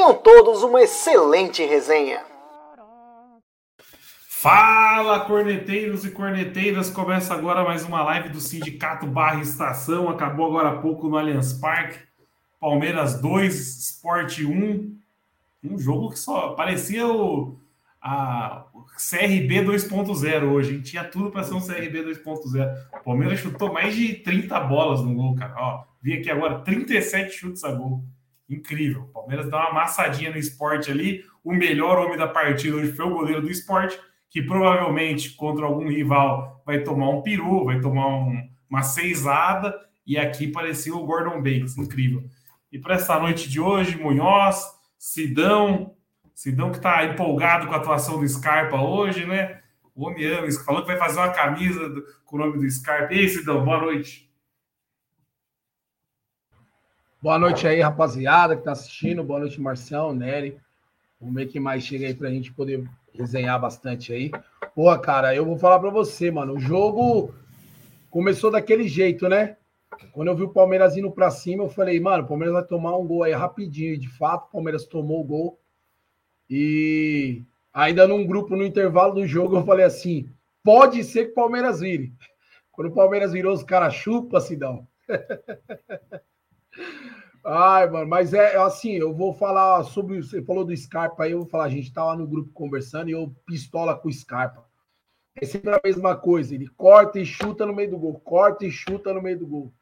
Tenham todos uma excelente resenha. Fala, corneteiros e corneteiras! Começa agora mais uma live do Sindicato Barra Estação. Acabou agora há pouco no Allianz Parque. Palmeiras 2, Sport 1. Um jogo que só parecia o, a, o CRB 2.0 hoje. Tinha tudo para ser um CRB 2.0. O Palmeiras chutou mais de 30 bolas no gol, cara. Ó, vi aqui agora 37 chutes a gol. Incrível. O Palmeiras dá uma amassadinha no esporte ali. O melhor homem da partida hoje foi o goleiro do esporte que provavelmente contra algum rival vai tomar um peru, vai tomar um, uma seisada, e aqui parecia o Gordon Banks, incrível. E para essa noite de hoje, Munhoz, Sidão, Sidão que está empolgado com a atuação do Scarpa hoje, né? O homem ama, falou que vai fazer uma camisa do, com o nome do Scarpa. E aí, Sidão, boa noite. Boa noite aí, rapaziada que está assistindo. Boa noite, Marcião, Nery. Vamos ver quem mais chega aí para a gente poder resenhar bastante aí. Pô, cara, eu vou falar para você, mano. O jogo começou daquele jeito, né? Quando eu vi o Palmeiras indo para cima, eu falei, mano, o Palmeiras vai tomar um gol aí rapidinho. E de fato, o Palmeiras tomou o gol. E ainda num grupo, no intervalo do jogo, eu falei assim: pode ser que o Palmeiras vire. Quando o Palmeiras virou, os caras chupa, Sidão. Ai, mano, mas é assim, eu vou falar sobre. Você falou do Scarpa aí, eu vou falar, a gente tava no grupo conversando e eu pistola com o Scarpa. É sempre a mesma coisa, ele corta e chuta no meio do gol, corta e chuta no meio do gol.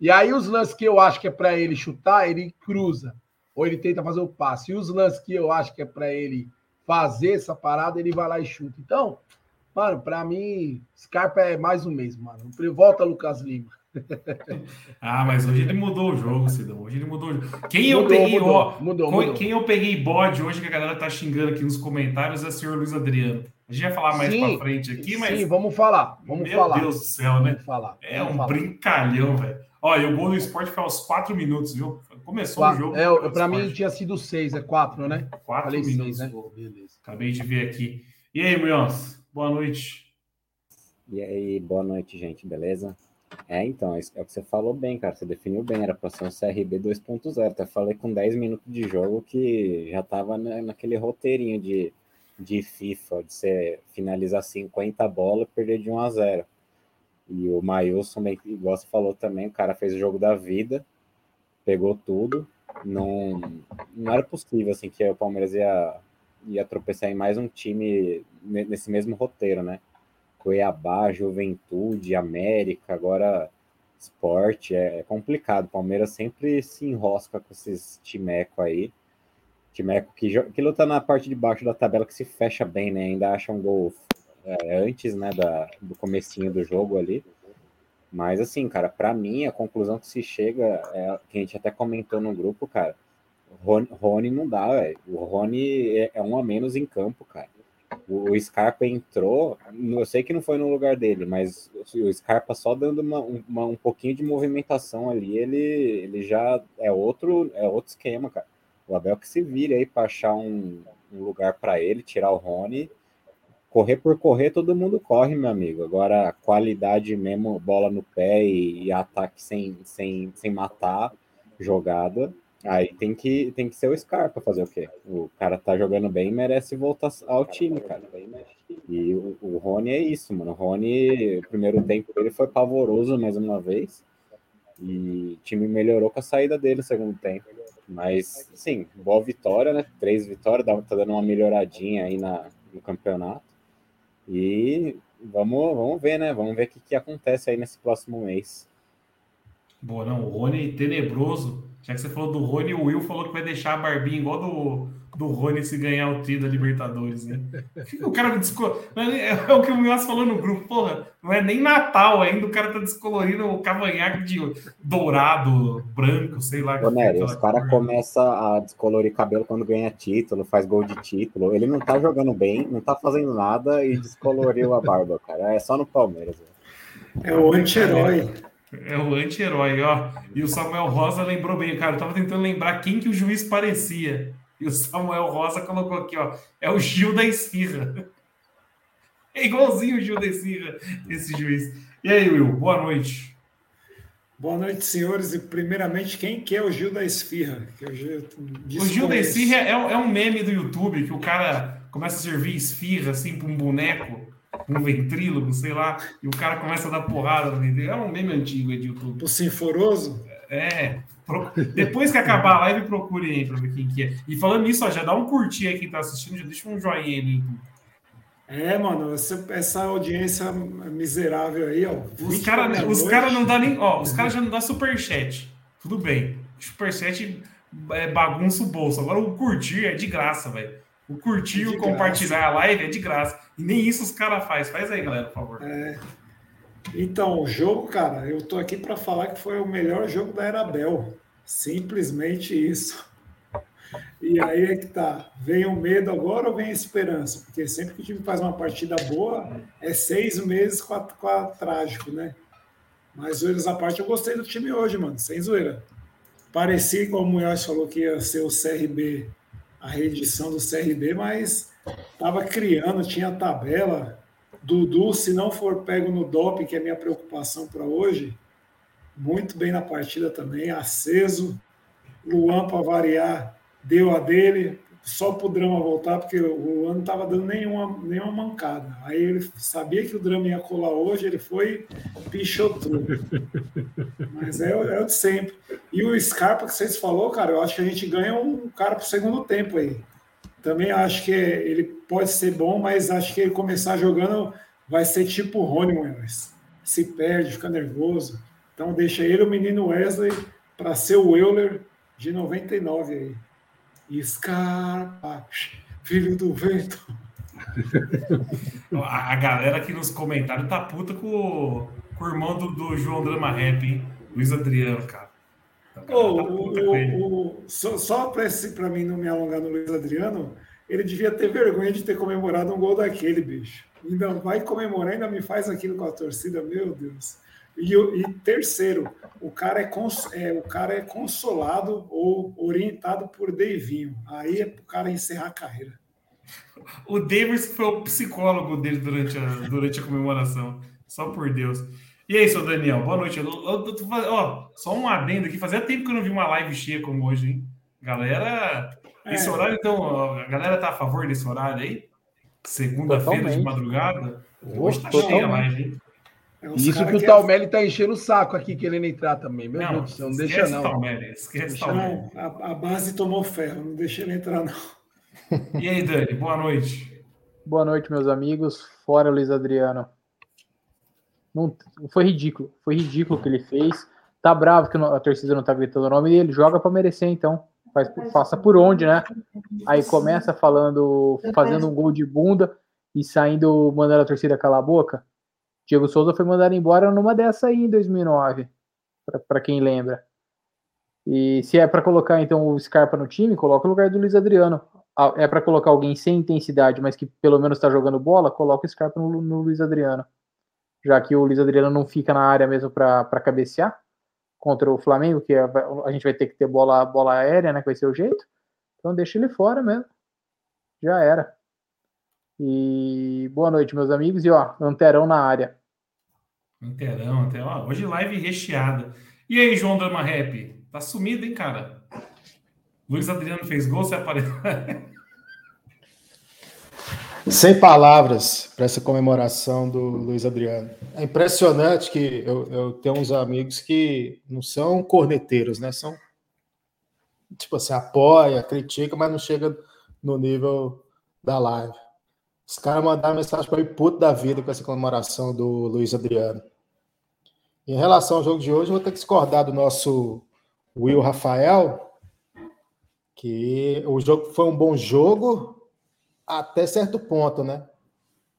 E aí os lances que eu acho que é para ele chutar, ele cruza, ou ele tenta fazer o passe. E os lances que eu acho que é para ele fazer essa parada, ele vai lá e chuta. Então, mano, para mim, Scarpa é mais o mesmo, mano. Volta Lucas Lima ah, mas hoje ele mudou o jogo, Cidão. Hoje ele mudou o jogo. Quem mudou, eu peguei, mudou, ó, mudou, mudou. Quem eu peguei bode hoje, que a galera tá xingando aqui nos comentários, é o senhor Luiz Adriano. A gente vai falar mais sim, pra frente aqui, mas. Sim, vamos falar. Vamos Meu falar. Meu Deus do céu, né? Vamos falar. É um falar. brincalhão, velho. Olha, o gol do esporte foi aos quatro minutos, viu? Começou quatro. o jogo. É, pra mim tinha sido seis, é quatro, né? Quatro Falei minutos. Seis, né? Beleza. Acabei de ver aqui. E aí, Munhoz? Boa noite. E aí, boa noite, gente, beleza? É, então, é, é o que você falou bem, cara. Você definiu bem, era para ser um CRB 2.0. Até falei com 10 minutos de jogo que já tava na, naquele roteirinho de, de FIFA, de você finalizar 50 bolas e perder de 1 a 0. E o Mailson, igual você falou também, o cara fez o jogo da vida, pegou tudo. Não, não era possível assim que o Palmeiras ia, ia tropeçar em mais um time nesse mesmo roteiro, né? Cuiabá, Juventude, América, agora esporte, é, é complicado. Palmeiras sempre se enrosca com esses timeco aí. Timeco que, que luta na parte de baixo da tabela, que se fecha bem, né? Ainda acha um gol é, antes né, da, do comecinho do jogo ali. Mas assim, cara, para mim a conclusão que se chega é que a gente até comentou no grupo, cara. Rony, Rony não dá, velho. O Rony é, é um a menos em campo, cara. O Scarpa entrou, eu sei que não foi no lugar dele, mas o Scarpa só dando uma, uma, um pouquinho de movimentação ali, ele, ele já é outro, é outro esquema, cara. O Abel que se vire aí para achar um, um lugar para ele, tirar o Rony. Correr por correr, todo mundo corre, meu amigo. Agora, qualidade mesmo, bola no pé e, e ataque sem, sem, sem matar jogada, Aí tem que, tem que ser o Scarpa fazer o quê? O cara tá jogando bem merece voltar ao time, cara. E o, o Rony é isso, mano. O Rony, o primeiro tempo dele foi pavoroso mais uma vez. E o time melhorou com a saída dele no segundo tempo. Mas, sim, boa vitória, né? Três vitórias, tá dando uma melhoradinha aí na, no campeonato. E vamos, vamos ver, né? Vamos ver o que, que acontece aí nesse próximo mês. Boa, não. O Rony tenebroso já que você falou do Rony, o Will falou que vai deixar a barbinha igual do, do Rony se ganhar o tri da Libertadores, né? O cara me descoloriu. É, é o que o Milas falou no grupo, porra, não é nem Natal ainda, o cara tá descolorindo o cavanhaque de dourado, branco, sei lá. Ô, Nery, os caras começam a descolorir cabelo quando ganha título, faz gol de título. Ele não tá jogando bem, não tá fazendo nada e descoloriu a barba, cara. É só no Palmeiras. É o anti-herói. É o anti-herói, ó. E o Samuel Rosa lembrou bem, cara. Eu tava tentando lembrar quem que o juiz parecia. E o Samuel Rosa colocou aqui, ó. É o Gil da Esfirra. É igualzinho o Gil da Esfirra, esse juiz. E aí, Will, boa noite. Boa noite, senhores. E primeiramente, quem que é o Gil da Esfirra? o Gil, o Gil da Esfirra é, é um meme do YouTube que o cara começa a servir esfirra assim para um boneco, um ventrílogo, sei lá, e o cara começa a dar porrada no ventrílogo. É um meme antigo aí de YouTube. O Sinforoso? É. Depois que acabar a live, procure aí para ver quem que é. E falando nisso, ó, já dá um curtir aí quem tá assistindo, já deixa um joinha aí no YouTube. É, mano, essa, essa audiência miserável aí, ó. Os caras os cara não dá nem. Ó, os caras já não dá superchat. Tudo bem. Superchat é bagunça o bolso. Agora o curtir é de graça, velho. O curtir, é o compartilhar graça. a live é de graça. E nem isso os caras faz. Faz aí, galera, por favor. É. Então, o jogo, cara, eu tô aqui para falar que foi o melhor jogo da Era Bel. Simplesmente isso. E aí é que tá. Vem o medo agora ou vem a esperança? Porque sempre que o time faz uma partida boa, é seis meses com a, com a trágico, né? Mas zoeiras à parte, eu gostei do time hoje, mano, sem zoeira. Parecia, como o Munhoz falou, que ia ser o CRB, a reedição do CRB, mas tava criando, tinha tabela. Dudu, se não for pego no doping, que é a minha preocupação para hoje, muito bem na partida também, aceso. Luan, para variar, deu a dele, só para o drama voltar, porque o Luan não estava dando nenhuma, nenhuma mancada. Aí ele sabia que o drama ia colar hoje, ele foi pichotou. Mas é, é o de sempre. E o Scarpa que vocês falou, cara, eu acho que a gente ganha um cara para o segundo tempo aí. Também acho que ele pode ser bom, mas acho que ele começar jogando vai ser tipo o Rony Welles. Se perde, fica nervoso. Então deixa ele o menino Wesley para ser o Euler de 99 aí. Scarpa, filho do vento. A galera aqui nos comentários tá puta com, com o irmão do, do João Drama Rap, hein? Luiz Adriano, cara. Oh, tá o, o, só só para mim não me alongar no Luiz Adriano, ele devia ter vergonha de ter comemorado um gol daquele, bicho. Ainda vai comemorar, ainda me faz aquilo com a torcida, meu Deus. E, e terceiro, o cara é, cons, é, o cara é consolado ou orientado por Davinho. Aí é para o cara encerrar a carreira. O Davis foi o psicólogo dele durante a, durante a comemoração. Só por Deus. E aí, seu Daniel, boa noite. Eu, eu, eu, ó, só um adendo aqui. Fazia tempo que eu não vi uma live cheia como hoje, hein? Galera, esse é. horário, então, a galera tá a favor desse horário aí? Segunda-feira de madrugada? Hoje tá cheia a live, hein? É Isso que o Talmelli tá enchendo o saco aqui, querendo entrar também. Meu não, Deus do céu, não deixa não. Talmelli, esquece Talmelli. Não, a, a, base tomou ferro, não deixa ele entrar, não. E aí, Dani, boa noite. Boa noite, meus amigos. Fora Luiz Adriano. Não, foi ridículo. Foi ridículo o que ele fez. Tá bravo que a torcida não tá gritando o nome dele. Joga para merecer, então. Faz, faça por onde, né? Aí começa falando, fazendo um gol de bunda e saindo, mandando a torcida calar a boca. Diego Souza foi mandado embora numa dessa aí em 2009, para quem lembra. E se é para colocar então o Scarpa no time, coloca o lugar do Luiz Adriano. É para colocar alguém sem intensidade, mas que pelo menos está jogando bola, coloca o Scarpa no, no Luiz Adriano já que o Luiz Adriano não fica na área mesmo para cabecear contra o Flamengo, que a, a, gente vai ter que ter bola, bola aérea, né? Que vai ser o jeito. Então deixa ele fora mesmo. Já era. E boa noite, meus amigos. E ó, Anterão na área. Anterão, Anterão. Hoje live recheada. E aí, João Dama Rap? Tá sumido, hein, cara? Luiz Adriano fez gol, você apareceu. Sem palavras para essa comemoração do Luiz Adriano. É impressionante que eu, eu, tenho uns amigos que não são corneteiros, né? São tipo assim, apoia, critica, mas não chega no nível da live. Os caras mandaram mensagem para o puto da vida com essa comemoração do Luiz Adriano. Em relação ao jogo de hoje, eu vou ter que discordar do nosso Will Rafael, que o jogo foi um bom jogo até certo ponto, né?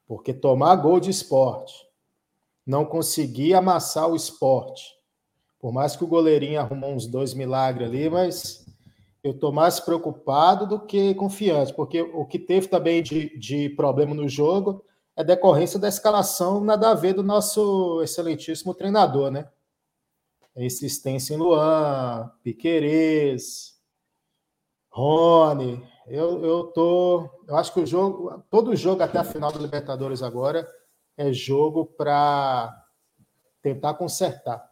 Porque tomar gol de esporte, não conseguir amassar o esporte, por mais que o goleirinho arrumou uns dois milagres ali, mas eu estou mais preocupado do que confiante, porque o que teve também de, de problema no jogo é decorrência da escalação nada a ver do nosso excelentíssimo treinador, né? Insistência em Luan, Piquerez, Rony. Eu, eu tô. Eu acho que o jogo, todo jogo até a final da Libertadores agora é jogo para tentar consertar.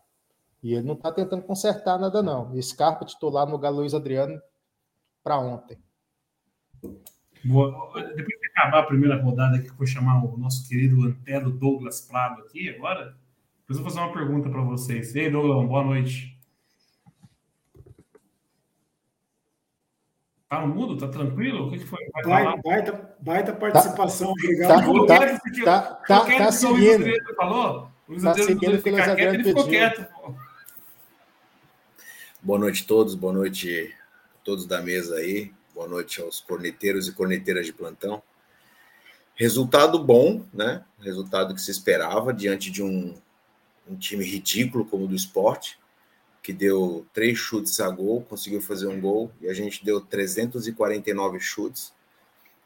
E ele não está tentando consertar nada, não. Scarpa titular no Galo Luiz Adriano para ontem. Boa. Depois de acabar a primeira rodada, que foi chamar o nosso querido Antero Douglas Prado aqui agora, depois eu vou fazer uma pergunta para vocês. Ei, Douglas, boa noite. Tá no mudo? Tá tranquilo? O que, que foi? Vai baita, baita, baita participação, tá, obrigado. Tá, tá, tá, tá, tá seguindo. Falou? O Luiz Tá Adriano seguindo não o que o ficar Luiz quieto, Adriano ele ficou pediu. quieto. pô. Boa noite a todos, boa noite a todos da mesa aí, boa noite aos corneteiros e corneteiras de plantão. Resultado bom, né? Resultado que se esperava diante de um, um time ridículo como o do esporte, que deu três chutes a gol, conseguiu fazer um gol, e a gente deu 349 chutes.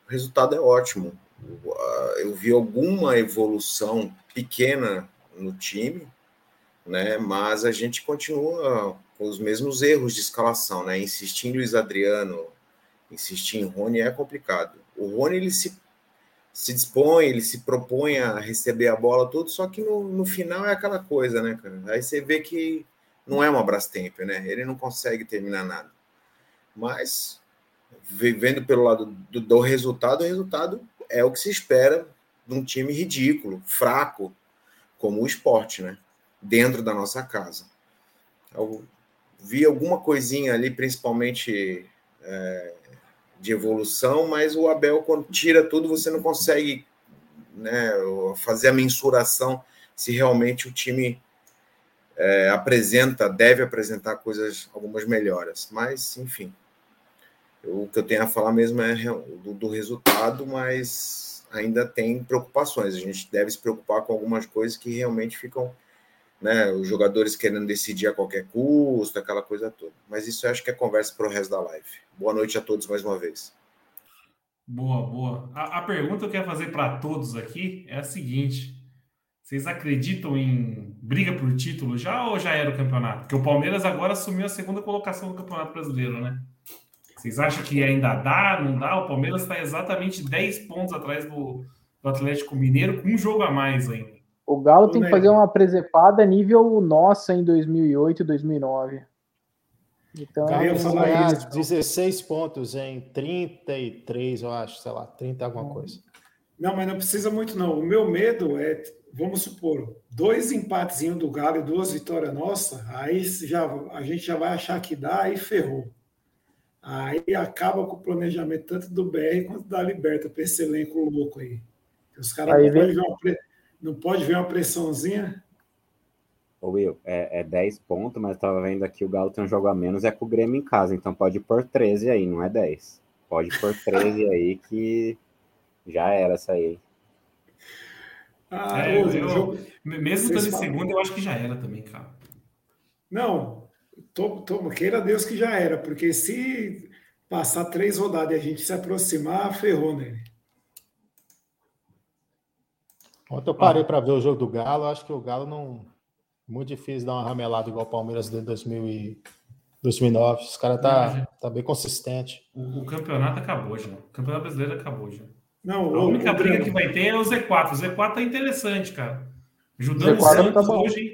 O resultado é ótimo. Eu vi alguma evolução pequena no time, né? Mas a gente continua com os mesmos erros de escalação, né? Insistir em Luiz Adriano, insistir em Rony é complicado. O Rony ele se, se dispõe, ele se propõe a receber a bola tudo, só que no, no final é aquela coisa, né, cara? Aí você vê que não é uma Brastemp, né? Ele não consegue terminar nada. Mas ve- vendo pelo lado do, do resultado, o resultado é o que se espera de um time ridículo, fraco, como o esporte, né? Dentro da nossa casa. Eu vi alguma coisinha ali, principalmente é, de evolução, mas o Abel, quando tira tudo, você não consegue né, fazer a mensuração se realmente o time é, apresenta, deve apresentar coisas, algumas melhoras. Mas, enfim, eu- o que eu tenho a falar mesmo é do, do resultado, mas ainda tem preocupações. A gente deve se preocupar com algumas coisas que realmente ficam né, os jogadores querendo decidir a qualquer custo, aquela coisa toda. Mas isso eu acho que é conversa para o resto da live. Boa noite a todos mais uma vez. Boa, boa. A, a pergunta que eu quero fazer para todos aqui é a seguinte: vocês acreditam em briga por título já ou já era o campeonato? Porque o Palmeiras agora assumiu a segunda colocação do Campeonato Brasileiro, né? Vocês acham que ainda dá, não dá? O Palmeiras está exatamente 10 pontos atrás do, do Atlético Mineiro, com um jogo a mais ainda. O Galo tem que fazer uma presepada nível nossa em 2008 e 2009. Então, falar ganhar isso. 16 pontos em 33, eu acho, sei lá, 30 alguma coisa. Não, mas não precisa muito, não. O meu medo é, vamos supor, dois empatezinhos do Galo e duas vitórias nossa, aí já, a gente já vai achar que dá e ferrou. Aí acaba com o planejamento tanto do BR quanto da Liberta, para esse elenco louco aí. Os caras Aí vem- uma pre- não pode ver uma pressãozinha. Ô Will, é, é 10 pontos, mas tava vendo aqui o Galo tem um jogo a menos, é com o Grêmio em casa, então pode pôr 13 aí, não é 10. Pode pôr 13 aí que já era essa aí. Ah, É, eu- o jogo- Mesmo Vocês estando em falam. segundo, eu acho que já era também, cara. Não, to- to- queira Deus que já era, porque se passar três rodadas e a gente se aproximar, ferrou nele. Ontem eu parei para ver o jogo do Galo, acho que o Galo não. Muito difícil dar uma ramelada igual o Palmeiras de 2000 e 2009. Os caras tá, tá bem consistente. O, o campeonato acabou já. O campeonato brasileiro acabou já. Não, A única briga que vai ter é o Z4. O Z4 tá interessante, cara. Ajudamos o Z4 tá Santos bom. hoje?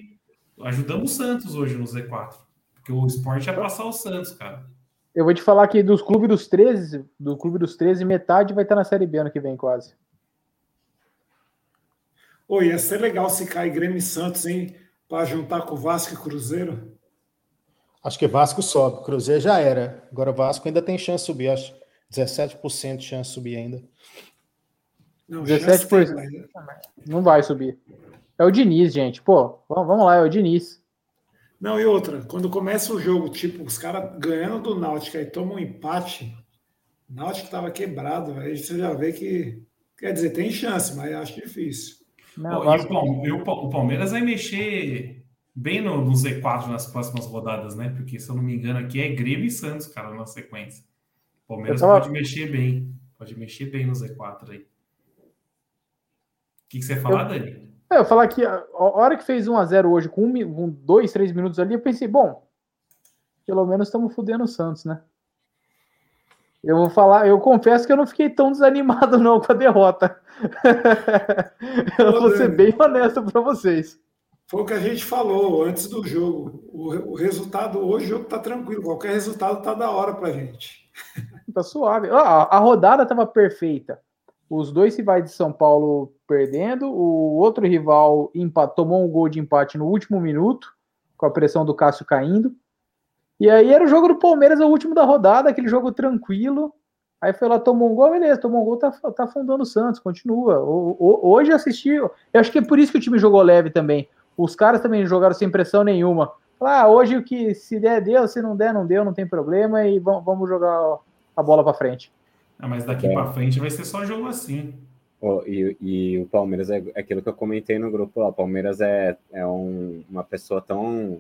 Ajudamos o Santos hoje no Z4. Porque o esporte ia passar o Santos, cara. eu vou te falar que dos clubes dos 13, do clube dos 13, metade vai estar na Série B ano que vem, quase. Ô, ia ser legal se cair Grêmio e Santos, hein? Para juntar com o Vasco e Cruzeiro. Acho que Vasco sobe, Cruzeiro já era. Agora o Vasco ainda tem chance de subir, acho. 17% de chance de subir ainda. Não, 17%. chance tem, mas- Não vai subir. É o Diniz, gente. Pô, vamos, lá, é o Diniz. Não, e outra, quando começa o jogo, tipo, os caras ganhando do Náutico e tomam um empate, o Náutico estava quebrado, aí você já vê que. Quer dizer, tem chance, mas acho difícil. Não, Ó, o, Palmeiras, o, Palmeiras vai mexer bem no, no, Z4 nas próximas rodadas, né? Porque, se eu não me engano, aqui é Grêmio e Santos, cara, na sequência. O Palmeiras tava... pode mexer bem. Pode mexer bem no Z4 aí. O que, que você ia falar, eu... Dani? É, eu falar que a hora que fez 1x0 hoje, com um, dois, três minutos ali, eu pensei, bom, pelo menos estamos fudendo o Santos, né? Eu vou falar, eu confesso que eu não fiquei tão desanimado não com a derrota. eu vou ser bem honesto para vocês. Foi o que a gente falou antes do jogo. O, o resultado, hoje o jogo tá tranquilo. Qualquer resultado tá da hora pra gente. Tá suave. a rodada estava perfeita. Os dois rivais de São Paulo perdendo, o outro rival tomou um gol de empate no último minuto, com a pressão do Cássio caindo. E aí era o jogo do Palmeiras, o último da rodada, aquele jogo tranquilo. Aí foi lá, tomou um gol, beleza, tomou um gol, tá, tá afundando o Santos, continua. O, o, hoje assisti, eu acho que é por isso que o time jogou leve também. Os caras também jogaram sem pressão nenhuma. Ah, hoje o que se der, deu, se não der, não deu, não tem problema, e vamos jogar a bola para frente. Ah, mas daqui é. para frente vai ser só jogo assim. Oh, e, e, o Palmeiras é, é aquilo que eu comentei no grupo lá. O Palmeiras é, é um, uma pessoa tão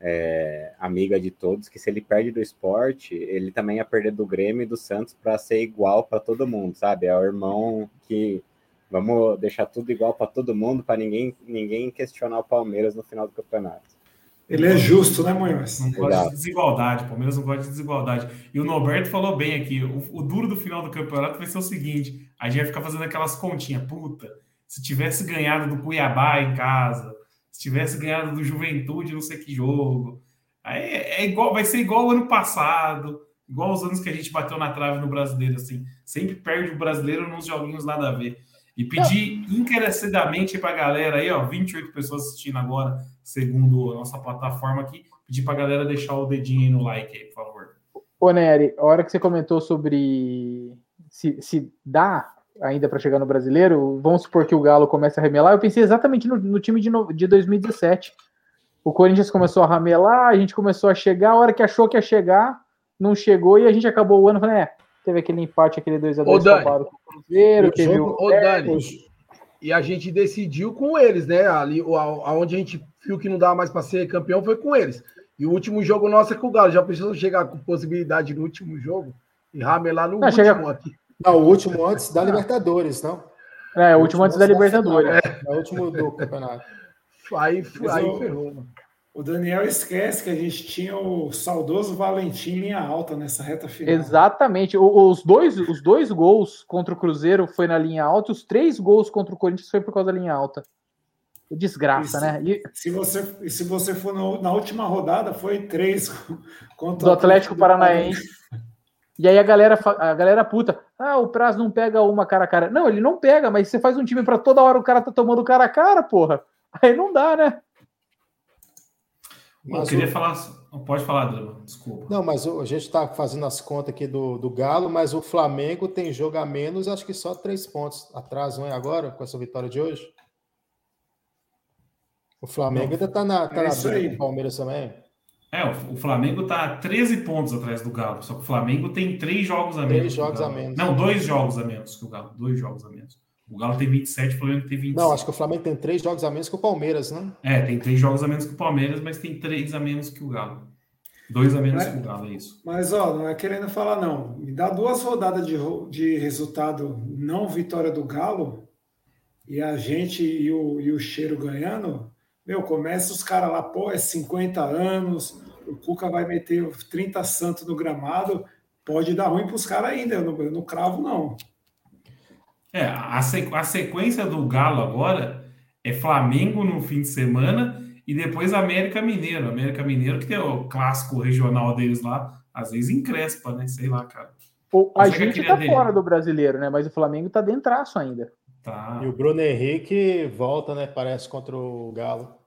é, amiga de todos que se ele perde do esporte, ele também ia perder do Grêmio e do Santos para ser igual para todo mundo, sabe? É o irmão que vamos deixar tudo igual para todo mundo para ninguém ninguém questionar o Palmeiras no final do campeonato. Ele é justo, né, Munhoz? Não gosta de desigualdade, o Palmeiras não gosta de desigualdade. E o Norberto falou bem aqui: o, o, duro do final do campeonato vai ser o seguinte: a gente vai ficar fazendo aquelas continhas. Puta, se tivesse ganhado do Cuiabá em casa, se tivesse ganhado do Juventude, não sei que jogo. Aí é, é igual, vai ser igual o ano passado, igual os anos que a gente bateu na trave no brasileiro, assim. Sempre perde o brasileiro nos joguinhos nada a ver. E pedir encarecidamente para a galera aí, ó, 28 pessoas assistindo agora, segundo a nossa plataforma aqui, pedir para a galera deixar o dedinho aí no like aí, por favor. Ô, Nery, a hora que você comentou sobre se, se dá ainda para chegar no brasileiro, vamos supor que o Galo comece a remelar, eu pensei exatamente no, no time de, no, de 2017. O Corinthians começou a ramelar, a gente começou a chegar, a hora que achou que ia chegar, não chegou e a gente acabou o ano falando, é, teve aquele empate, aquele 2x2 com o Cruzeiro, teve jogo, o. Ô, Dani, e a gente decidiu com eles, né? Ali, aonde a gente viu que não dava mais para ser campeão foi com eles. E o último jogo nosso é com o Galo. Já precisou chegar com possibilidade no último jogo e ramelar no não, último chega... aqui. Não, o último antes da Libertadores, não? É, o último antes da Libertadores. É, é o último do campeonato. Aí, aí ferrou, mano. O Daniel esquece que a gente tinha o saudoso Valentim em linha alta nessa reta final. Exatamente. Os dois, os dois gols contra o Cruzeiro foi na linha alta, os três gols contra o Corinthians foi por causa da linha alta. Desgraça, e se, né? E... Se, você, se você for no, na última rodada, foi três contra do Atlético Paranaense. E aí a galera, a galera puta, ah, o Praz não pega uma cara a cara. Não, ele não pega, mas você faz um time para toda hora o cara tá tomando cara a cara, porra. Aí não dá, né? Mas eu queria o... falar. Pode falar, Drama, desculpa. Não, mas a gente está fazendo as contas aqui do, do Galo, mas o Flamengo tem jogo a menos, acho que só três pontos atrás, não é agora, com essa vitória de hoje? O Flamengo não, ainda está na, tá é na do Palmeiras também. É, o, Flamengo está 13 pontos atrás do Galo, só que o Flamengo tem três jogos a menos. Três jogos a menos. Não, dois jogos a menos que o Galo. Dois jogos a menos. O Galo tem 27, o Flamengo tem 25. Não, acho que o Flamengo tem três jogos a menos que o Palmeiras, né? É, tem três jogos a menos que o Palmeiras, mas tem três a menos que o Galo. Dois a menos mas, que o Galo, é isso. Mas, ó, não é querendo falar, não. Me dá duas rodadas de, de resultado não vitória do Galo e a gente e o, e o Cheiro ganhando. Meu, começa os caras lá, pô, é 50 anos, o Cuca vai meter 30 santos no gramado, pode dar ruim para os caras ainda. Eu não, eu não cravo, não. É, a, sequência do Galo agora é Flamengo no fim de semana e depois América Mineiro. América Mineiro, que tem o clássico regional deles lá, às vezes encrespa, né? Sei lá, cara. O, a gente tá dele. fora do brasileiro, né? Mas o Flamengo tá dentraço ainda. Tá. E o Bruno Henrique volta, né? Parece contra o Galo.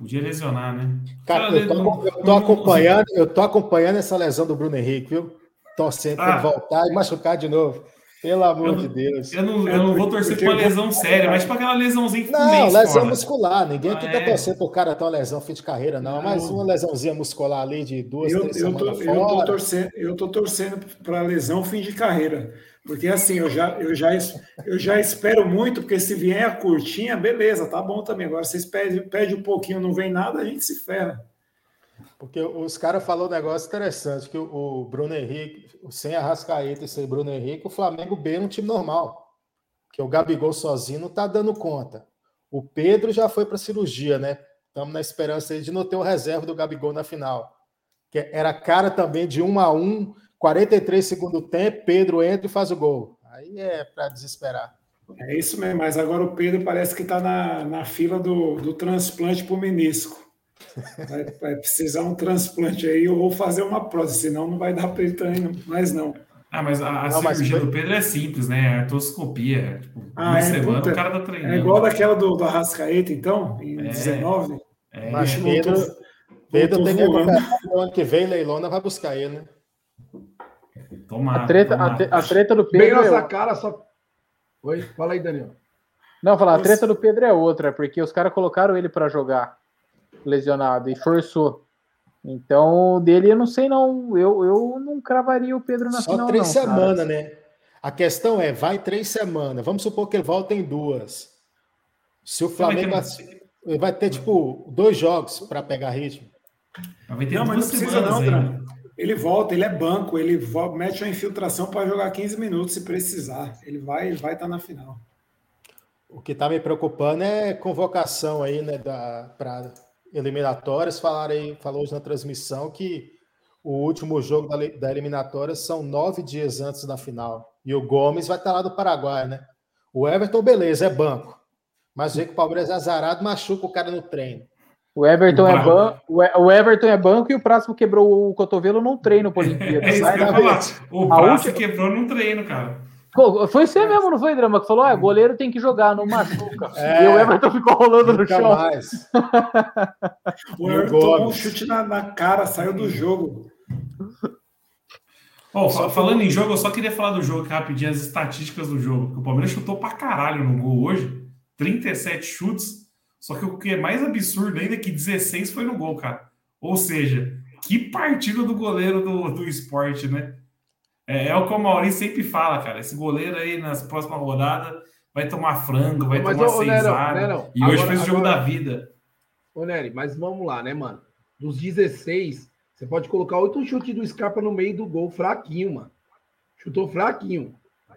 Podia lesionar, né? Cara, eu tô, eu tô acompanhando, eu tô acompanhando essa lesão do Bruno Henrique, viu? Torcendo ah. pra voltar e machucar de novo. Pelo amor Eu de não- Deus. Eu não, eu não vou torcer pra uma lesão séria, mas tipo aquela lesãozinha que Não, mês lesão fora. muscular. Ninguém aqui Ah, tá é? torcendo pro cara ter uma lesão fim de carreira, não. Mas uma lesãozinha muscular ali de duas, Eu, três eu, tô, semanas eu, tô fora. torcendo, eu tô torcendo para lesão fim de carreira. Porque assim, eu já, eu, já, eu já espero muito, porque se vier a curtinha, beleza, tá bom também. Agora, vocês pedem pede um pouquinho, não vem nada, a gente se ferra. Porque os caras falaram um negócio interessante, que o, Bruno Henrique, sem Arrascaeta e sem Bruno Henrique, o Flamengo B é um time normal. Que o Gabigol sozinho não tá dando conta. O Pedro já foi para cirurgia, né? Estamos na esperança de não ter o reserva do Gabigol na final. Que era cara também de 1 a 1 43 segundo tempo, Pedro entra e faz o gol. Aí é para desesperar. É isso mesmo, mas agora o Pedro parece que está na, na fila do, do transplante para o menisco. Vai, vai precisar um transplante aí ou fazer uma prótese, senão não vai dar para ele também mais não. Ah, mas a, a Não, mas cirurgia foi- do Pedro é simples, né? É artroscopia. Tipo, Ah, uma é, semana puta, o cara tá treinando. É igual daquela do, do Arrascaeta, então, em É. 19. É, Mas Pedro, voltou- Pedro voltou tem que ano que vem, Leilona vai buscar ele, né? Tomara, A treta, a, tomara. tre- a treta do Bem Pedro. nossa É... cara, só. Oi, fala aí, Daniel. Não, falar, a treta do Pedro é outra, porque os caras colocaram ele pra jogar lesionado e forçou. Então, dele eu não sei não. Eu, eu não cravaria o Pedro na Só final, três não. cara. semanas, né? A questão é, vai três semanas. Vamos supor que ele volta em duas. Se o vai Flamengo vai ter tipo dois jogos para pegar ritmo. Não, mas não precisa não. Ele volta, ele é banco, ele mete uma infiltração para jogar 15 minutos se precisar. Ele vai ele vai estar na final. O que está me preocupando é convocação aí, né, para eliminatórias. Falaram aí, falou hoje na transmissão que o último jogo da, da eliminatória são nove dias antes da final. E o Gomes vai estar lá do Paraguai, né? O Everton, beleza, é banco. Mas vê que o Palmeiras é azarado, machuca o cara no treino. O Everton, é ban... o Everton é banco e o próximo quebrou o cotovelo num treino para Olimpíada. É isso que eu ia falar. O última- quebrou num treino, cara. Pô, Foi você mesmo, não foi, Drama? Que falou: ah, goleiro tem que jogar, não machuca. É. e o Everton ficou rolando no chão. mais. O Everton tomou um chute na, na cara, saiu do jogo. Falando em jogo, eu só queria falar do jogo aqui rapidinho, as estatísticas do jogo. O Palmeiras chutou pra caralho no gol hoje. 37 chutes. Só que o que é mais absurdo ainda é que 16 foi no gol, cara. Ou seja, que partida do goleiro do, do esporte, né? É, é o que o Maurício sempre fala, cara. Esse goleiro aí nas próximas rodadas vai tomar frango, vai Mas, tomar ô, ô, Nerão, seisada. Nerão, E hoje agora- fez o jogo agora- da vida. Ô, Nery, mas vamos lá, né, mano? Dos 16, você pode colocar oito chutes do Scarpa no meio do gol, fraquinho, mano. Chutou fraquinho.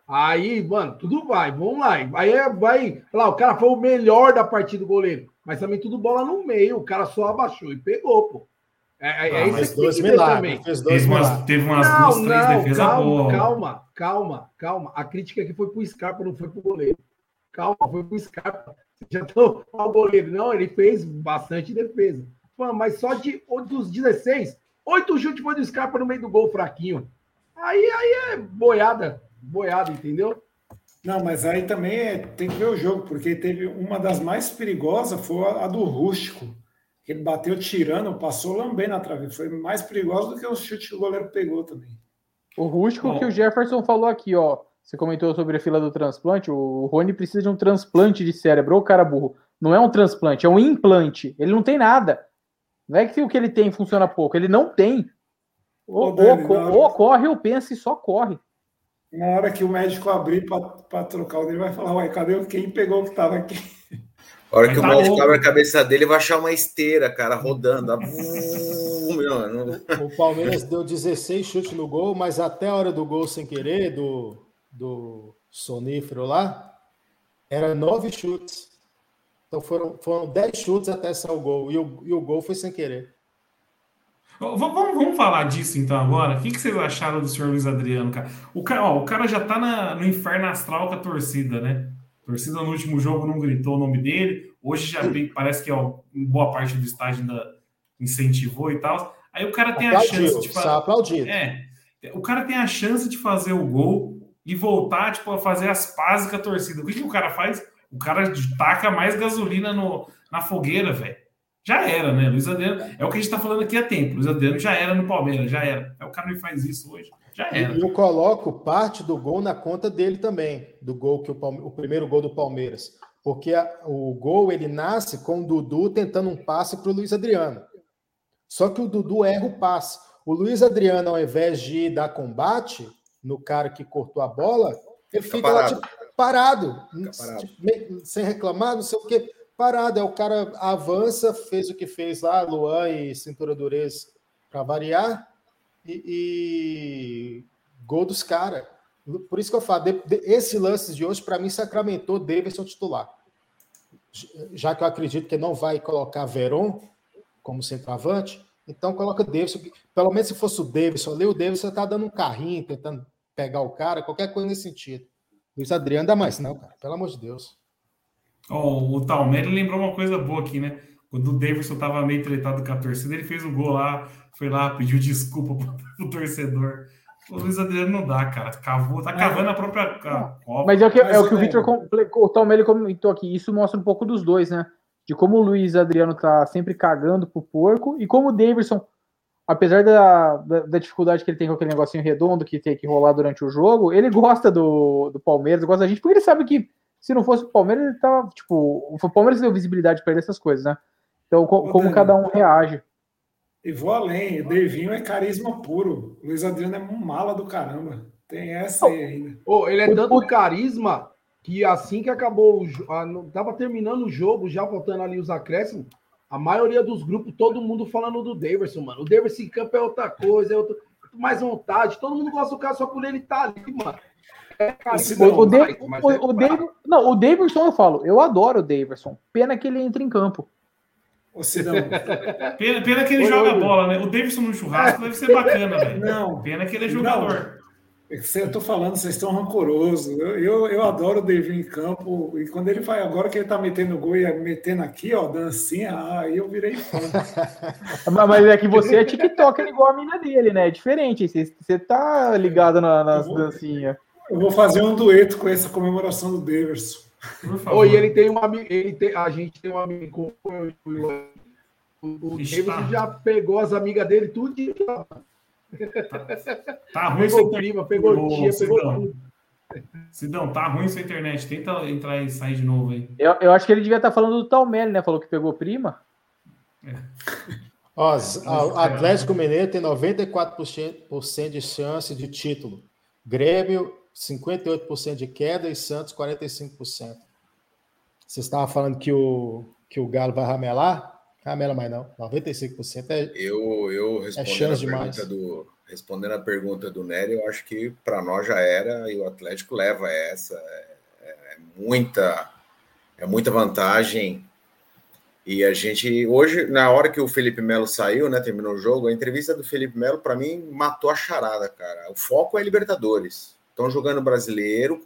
Aí, mano, tudo vai, vamos lá. Aí é- vai. Lá, o cara foi o melhor da partida do goleiro. Mas também tudo bola no meio. O cara só abaixou e pegou, pô. É, é, é Ah, isso Fez que tem dois que ver milagres. também. Fez dois Teve umas, teve umas Não, duas, três não, defesas calma, boas. calma, calma, calma. A crítica aqui foi pro Scarpa, não foi pro goleiro. Calma, foi pro Scarpa. Já estão ao goleiro. Não, ele fez bastante defesa. Pô, mas só de dos 16, oito chutes foi do Scarpa no meio do gol fraquinho. Aí, aí é boiada, boiada, entendeu? Não, mas aí também é- tem que ver o jogo, porque teve uma das mais perigosas foi a, a do Rústico. que Ele bateu tirando, passou lambendo na trave. Foi mais perigosa do que o chute que o goleiro pegou também. O rústico Bom. que o Jefferson falou aqui, ó. Você comentou sobre a fila do transplante. O Rony precisa de um transplante de cérebro. Ô, cara burro. Não é um transplante, é um implante. Ele não tem nada. Não é que o que ele tem funciona pouco. Ele não tem. Ou, Ô, ou hora- ou corre ou pensa e só corre. Na hora que o médico abrir para trocar o dele, vai falar: Ué, cadê o- quem pegou o que estava aqui? A hora que o tá médico louco. abre a cabeça dele, vai achar uma esteira, cara, rodando. Ah, meu, não- O Palmeiras deu 16 chutes no gol, mas até a hora do gol sem querer, do, do sonífero lá, era nove chutes. Então foram, foram 10 chutes até sair o gol. E o, e o gol foi sem querer. Vamos, vamos falar disso então agora. O que, que vocês acharam do senhor Luiz Adriano, cara? O cara, ó, o cara já tá na- no inferno astral com a torcida, né? A torcida no último jogo não gritou o nome dele. Hoje já tem, parece que ó, boa parte do estádio ainda incentivou e tal. Aí o cara tem a chance de fazer. aplaudido. É, o cara tem a chance de fazer o gol e voltar, tipo, a fazer as pazes com a torcida. O que, que o cara faz? O cara taca mais gasolina no, na fogueira, velho. Já era, né? Luiz Adriano é o que a gente está falando aqui há tempo. Luiz Adriano já era no Palmeiras, já era. É o cara me faz isso hoje, já era. E eu coloco parte do gol na conta dele também, do gol que o, Palme... o primeiro gol do Palmeiras, porque a... o gol ele nasce com o Dudu tentando um passe para o Luiz Adriano. Só que o Dudu erra o passe. O Luiz Adriano, ao invés de dar combate no cara que cortou a bola, ele fica, fica parado. Lá, tipo, parado, fica parado. Tipo, sem reclamar, não sei o quê parado. É o cara avança, fez o que fez lá, Luan e Cintura Durez para variar, e, e, gol dos caras. Por isso que eu falo, de, de, esse lance de hoje, para mim, sacramentou Davidson titular. Já que eu acredito que não vai colocar Veron como centroavante, então coloca Davidson. Pelo menos se fosse o Davidson ali, o Davidson tá dando um carrinho, tentando pegar o cara, qualquer coisa nesse sentido. Luiz Adriano dá mais, não, cara. Pelo amor de Deus. Oh, o Talmere lembrou uma coisa boa aqui, né? Quando o Davidson tava meio tretado com a torcida, ele fez o um gol lá, foi lá, pediu desculpa pro, pro torcedor. O Luiz Adriano não dá, cara. Cavou, tá cavando a própria Copa. Mas é o que, é o, que o Victor o Talmere comentou aqui. Isso mostra um pouco dos dois, né? De como o Luiz Adriano tá sempre cagando pro porco e como o Davidson, apesar da, da, da, dificuldade que ele tem com aquele negocinho redondo que tem que rolar durante o jogo, ele gosta do, do Palmeiras, gosta da gente, porque ele sabe que se não fosse o Palmeiras, ele tava, tipo, o Palmeiras deu visibilidade para ele essas coisas, né? Então, co como cada um reage. E vou além, o Devinho é carisma puro. O Luiz Adriano é um mala do caramba. Tem essa aí ainda. Oh, ele é tanto carisma que assim que acabou, o, tava terminando o jogo, já voltando ali os acréscimos, a maioria dos grupos, todo mundo falando do Daverson, mano. O Daverson em campo é outra coisa, é outro, mais vontade. Todo mundo gosta do cara só por ele estar tá ali, mano. É, o, o, Dave, o, o, o Dave, não, o Davidson eu falo, eu adoro o Davidson. Pena que ele entra em campo. pena, pena que ele joga bola, né? O Davidson no churrasco deve ser bacana, velho. Não. Pena que ele é jogador. Não. Eu tô falando, vocês estão rancorosos. Eu, eu, eu, adoro o David em campo. E quando ele vai agora que ele tá metendo gol e metendo aqui, ó, dancinha, aí eu virei fã. Mas é que você é TikToker igual a mina dele, né? É diferente. Você, você tá ligado na, nas dancinhas. Eu vou fazer um dueto com essa comemoração do Daverson. Oi, ele tem um amigo, ele tem, a gente tem um amigo o, o Davidson já pegou as amigas dele tudo de tá, tá ruim pegou prima, pegou tia, pegou tudo. Sidão, tá ruim sua internet. Tenta entrar e sair de novo aí. Eu, eu acho que ele devia estar tá falando do Talmelli, né? Falou que pegou prima. É. Ó, o Atlético Mineiro tem 94% de chance de título. Grêmio 58% de queda e Santos 45%. Você estava falando que o, que o Galo vai ramelar? Ramela mais não. 95% é. Eu, eu respondendo, é a pergunta do, respondendo a pergunta do Nery, eu acho que para nós já era e o Atlético leva essa. É, é, é muita, é muita vantagem. E a gente, hoje, na hora que o Felipe Melo saiu, né, terminou o jogo, a entrevista do Felipe Melo, para mim, matou a charada, cara. O foco é Libertadores. Estão jogando brasileiro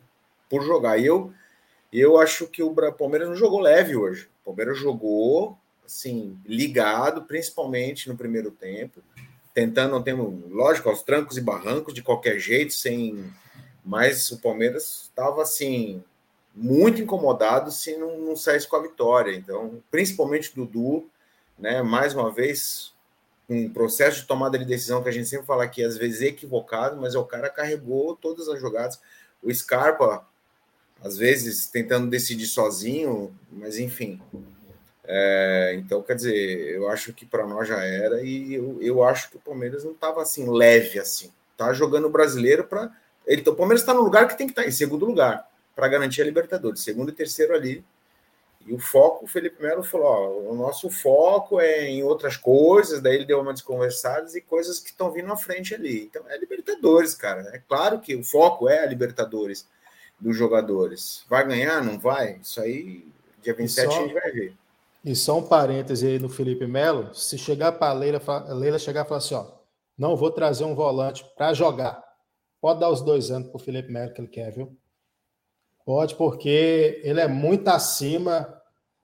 por jogar. E eu, eu acho que o Palmeiras não jogou leve hoje. O Palmeiras jogou assim, ligado, principalmente no primeiro tempo, tentando, não temos, lógico, aos trancos e barrancos, de qualquer jeito, sem. Mas o Palmeiras estava assim, muito incomodado se não, não saísse com a vitória. Então, principalmente Dudu, né? Mais uma vez, um processo de tomada de decisão que a gente sempre fala aqui, às vezes equivocado, mas o cara carregou todas as jogadas. O Scarpa, às vezes, tentando decidir sozinho, mas enfim. É, então, quer dizer, eu acho que para nós já era, e eu, eu acho que o Palmeiras não estava assim, leve assim. Tá jogando o brasileiro para. Ele, o Palmeiras está no lugar que tem que estar, tá, em segundo lugar, para garantir a Libertadores. Segundo e terceiro ali, e o foco, o Felipe Melo falou: ó, o nosso foco é em outras coisas, daí ele deu uma desconversada e coisas que estão vindo à frente ali. Então é Libertadores, cara. É claro que o foco é a Libertadores dos jogadores. Vai ganhar? Não vai? Isso aí, dia 27 só, a gente vai ver. E só um parêntese aí no Felipe Melo: se chegar para a Leila, Leila chegar e falar assim: ó, não vou trazer um volante para jogar. Pode dar os dois anos para o Felipe Melo que ele quer, viu? Pode, porque ele é muito acima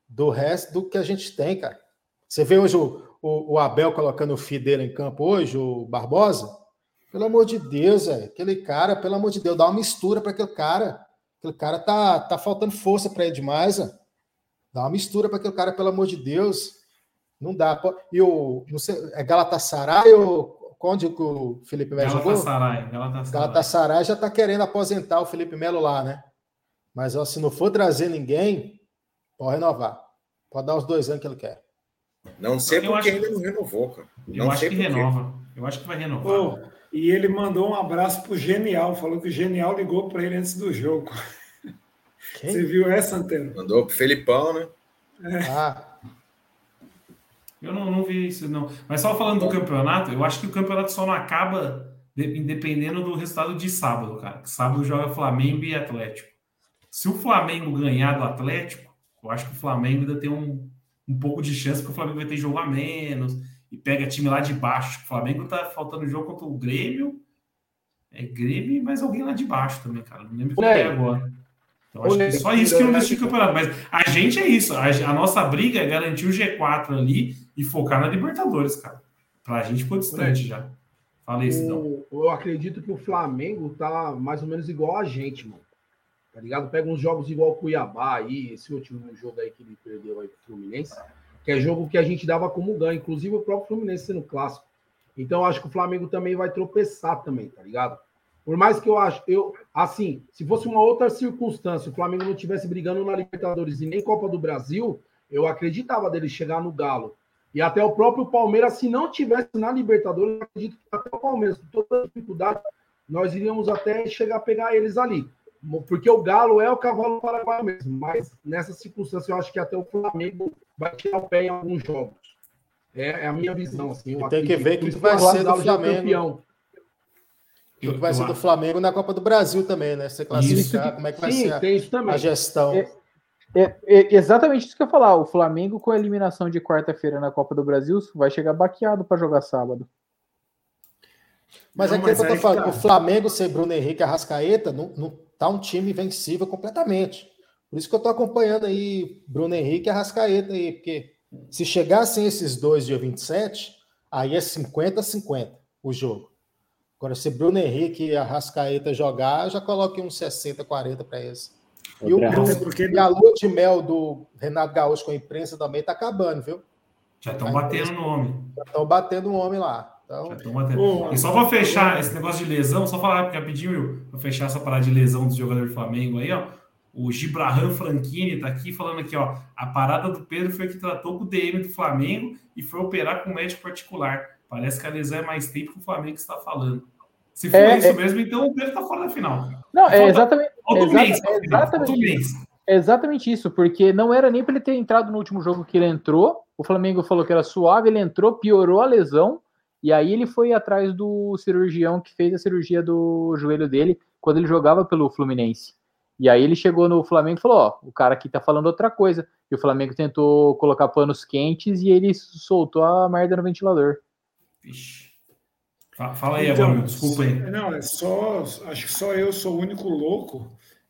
do resto do que a gente tem, cara. Você vê hoje o, o, o Abel colocando o filho dele em campo hoje, o Barbosa? Pelo amor de Deus, aquele cara, pelo amor de Deus, dá uma mistura para aquele cara. Aquele cara tá, tá faltando força para ele demais. Dá uma mistura para aquele cara, pelo amor de Deus. Não dá. E o. Não sei, é Galatasaray ou. Onde que o Felipe Melo jogou? Galatasaray. Galatasaray. Galatasaray já está querendo aposentar o Felipe Melo lá, né? Mas ó, se não for trazer ninguém, pode renovar. Pode dar os dois anos que ele quer. Não sei Eu porque acho- ainda não renovou, cara. Eu Não acho sei que renova. Eu acho que vai renovar. E ele mandou um abraço pro Genial, falou que o Genial ligou para ele antes do jogo. Quem? Você viu essa, Antero? Mandou pro Felipão, né? Ah, Eu não, não vi isso, não. Mas só falando do campeonato, eu acho que o campeonato só não acaba de- dependendo do resultado de sábado, cara. Sábado joga Flamengo e Atlético. Se o Flamengo ganhar do Atlético, eu acho que o Flamengo ainda tem um, um pouco de chance, porque o Flamengo vai ter jogo a menos e pega time lá de baixo. O Flamengo tá faltando jogo contra o Grêmio. É Grêmio e mais alguém lá de baixo também, cara. Não lembro quem Ney. é agora. Então, acho que Ney, só isso que não decide o campeonato. Mas a gente é isso. A, a nossa briga é garantir o G4 ali e focar na Libertadores, cara. Pra gente ficou distante já. Falei isso, não. Eu acredito que o Flamengo tá mais ou menos igual a gente, mano. Tá ligado? Pega uns jogos igual o Cuiabá aí, esse último jogo aí que ele perdeu aí pro Fluminense, que é jogo que a gente dava como ganho, inclusive o próprio Fluminense sendo clássico. Então acho que o Flamengo também vai tropeçar também, tá ligado? Por mais que eu acho, eu, assim, se fosse uma outra circunstância, o Flamengo não tivesse brigando na Libertadores e nem Copa do Brasil, eu acreditava dele chegar no Galo. E até o próprio Palmeiras, se não tivesse na Libertadores, eu acredito que até o Palmeiras, com toda a dificuldade, nós iríamos até chegar a pegar eles ali. Porque o Galo é o cavalo paraguaio mesmo. Mas nessa circunstância, eu acho que até o Flamengo vai tirar o pé em alguns jogos. É, é a minha visão. Assim, E tem que ver que isso vai ser do é Flamengo. campeão. o que vai Eu- ser do Flamengo na Copa do Brasil também, né? Você classificar, que- como é que vai Sim, ser a, tem isso também. a gestão. É, É, é exatamente isso que eu ia falar. O Flamengo, com a eliminação de quarta-feira na Copa do Brasil, vai chegar baqueado para jogar sábado. Mas Não, é aquilo mas que eu tô que falando. tá. O Flamengo sem Bruno Henrique e Arrascaeta não, não tá um time invencível completamente. Por isso que eu tô acompanhando aí Bruno Henrique e Arrascaeta aí, porque se chegassem esses dois dia 27, aí é 50-50 o jogo. Agora, se Bruno Henrique e Arrascaeta jogar, eu já coloquei uns 60-40 para eles. E, o, Outra- Até porque e a lua de mel do Renato Gaúcho com a imprensa também tá acabando, viu? Já estão batendo no homem. Já estão batendo um homem lá. Então. Ô, E só para fechar esse negócio de lesão, só falar porque rapidinho, Will, para fechar essa parada de lesão do jogador do Flamengo aí, ó. O Gibraham Franchini tá aqui falando aqui, ó. A parada do Pedro foi que tratou com o DM do Flamengo e foi operar com um médico particular. Parece que a lesão é mais tempo que o Flamengo está falando. Se for É, isso é. mesmo, então o Pedro tá fora da final. Não, é exatamente, Falta um Exata- mês exatamente mês. é exatamente isso, porque não era nem para ele ter entrado no último jogo que ele entrou. O Flamengo falou que era suave, ele entrou, piorou a lesão, e aí ele foi atrás do cirurgião que fez a cirurgia do joelho dele quando ele jogava pelo Fluminense. E aí ele chegou no Flamengo e falou: Ó, o cara aqui tá falando outra coisa. E o Flamengo tentou colocar panos quentes e ele soltou a merda no ventilador. Vixe. Fa- Fala aí, Então, agora, desculpa aí. Não, é só. Acho que só eu sou o único louco.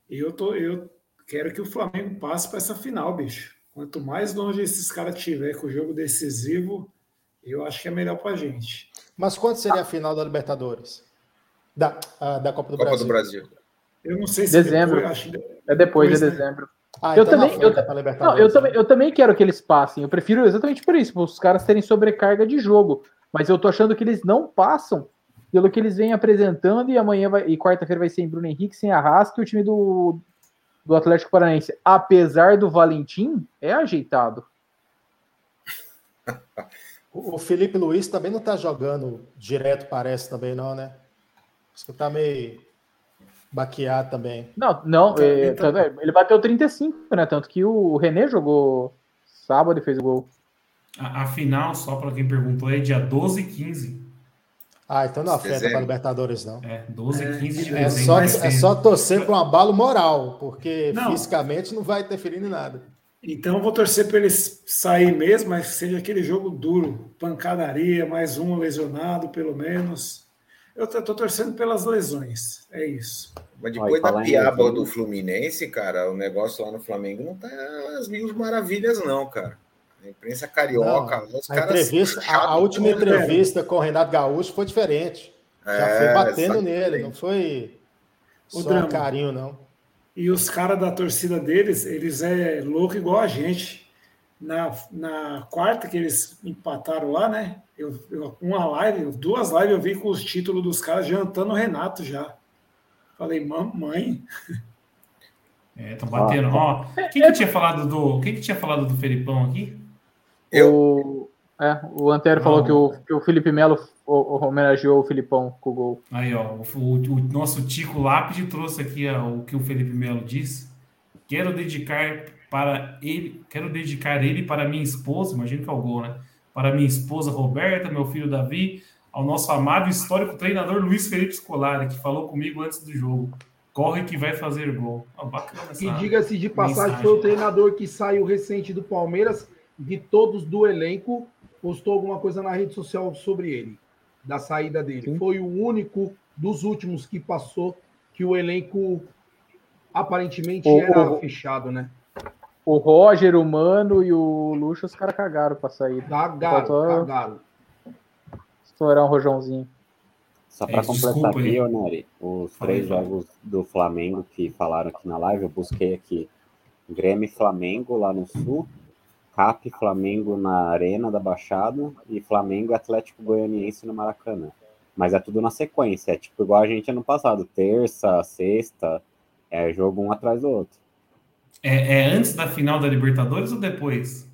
E eu, tô, eu quero que o Flamengo passe para essa final, bicho. Quanto mais longe esses caras tiver com o jogo decisivo, eu acho que é melhor pra gente. mas quando seria a final da Libertadores? Da, ah, da Copa do Copa Brasil. do Brasil. Eu não sei se Dezembro. depois, acho que É depois, Pois é é. dezembro. Ah, Eu então também- eu- pra Não, eu também, né? eu também quero que eles passem. Eu prefiro exatamente por isso, para os caras terem sobrecarga de jogo. Mas eu tô achando que eles não passam pelo que eles vêm apresentando e amanhã vai, e quarta-feira vai ser em Bruno Henrique, sem Arrasca e o time do, do Atlético Paranaense. Apesar do Valentim, é ajeitado. O Felipe Luiz também não tá jogando direto, parece também, não, né? Acho que tá meio baqueado também. Não, não, Tá, é, tá. tá vendo? ele bateu 35, né? Tanto que o René jogou sábado e fez o gol. A, a final, só para quem perguntou, é dia 12 e 15. Ah, então não afeta para Libertadores, não. É, 12 É, e 15 de É dezembro. só, mas é só torcer para um abalo moral, porque Não. fisicamente não vai interferir em nada. Então eu vou torcer para eles sair mesmo, mas seja aquele jogo duro, pancadaria, mais um lesionado pelo menos. Eu tô, tô torcendo pelas lesões, é isso. Mas depois e da piaba do Fluminense, cara, o negócio lá no Flamengo não tá às mil maravilhas, não, cara. A imprensa carioca, Não, os a caras. entrevista, a, a última entrevista com o Renato Gaúcho foi diferente. Já É, foi batendo nele, não foi O só drama. carinho, não. E os caras da torcida deles, eles é louco igual a gente. na, na quarta que eles empataram lá, né? Eu, eu, uma live, duas lives eu vi com os títulos dos caras jantando o Renato já. Falei, mamãe. É, estão batendo. Ó, quem que tinha falado do. Quem que tinha falado do Felipão aqui? Eu. O, é, o Antero falou que o, que o Felipe Melo homenageou o Filipão com o gol. Aí, ó, o, o- o nosso Tico Lápide trouxe aqui ó, o que o Felipe Melo disse. Quero dedicar para ele, quero dedicar ele para minha esposa, imagino que é o gol, né? Para minha esposa Roberta, meu filho Davi, ao nosso amado e histórico treinador Luiz Felipe Scolari, que falou comigo antes do jogo. Corre que vai fazer gol. Ó, bacana essa... Que diga-se de passagem, mensagem. foi o treinador que saiu recente do Palmeiras, de todos do elenco, postou alguma coisa na rede social sobre ele, da saída dele. Sim. Foi o único dos últimos que passou que o elenco aparentemente O- era o- fechado, né? O Roger, o Mano e o Luxo, os caras cagaram pra sair. Cagaram, Faltou- cagaram. Estourar um rojãozinho. Só É para isso, completar aqui, Nery, os três jogos do Flamengo que falaram aqui na live, eu busquei aqui. Grêmio e Flamengo lá no Sul, Cap Flamengo na Arena da Baixada e Flamengo e Atlético Goianiense no Maracanã. Mas é tudo na sequência, é tipo igual a gente ano passado, terça, sexta, é jogo um atrás do outro. É, é antes da final da Libertadores ou depois?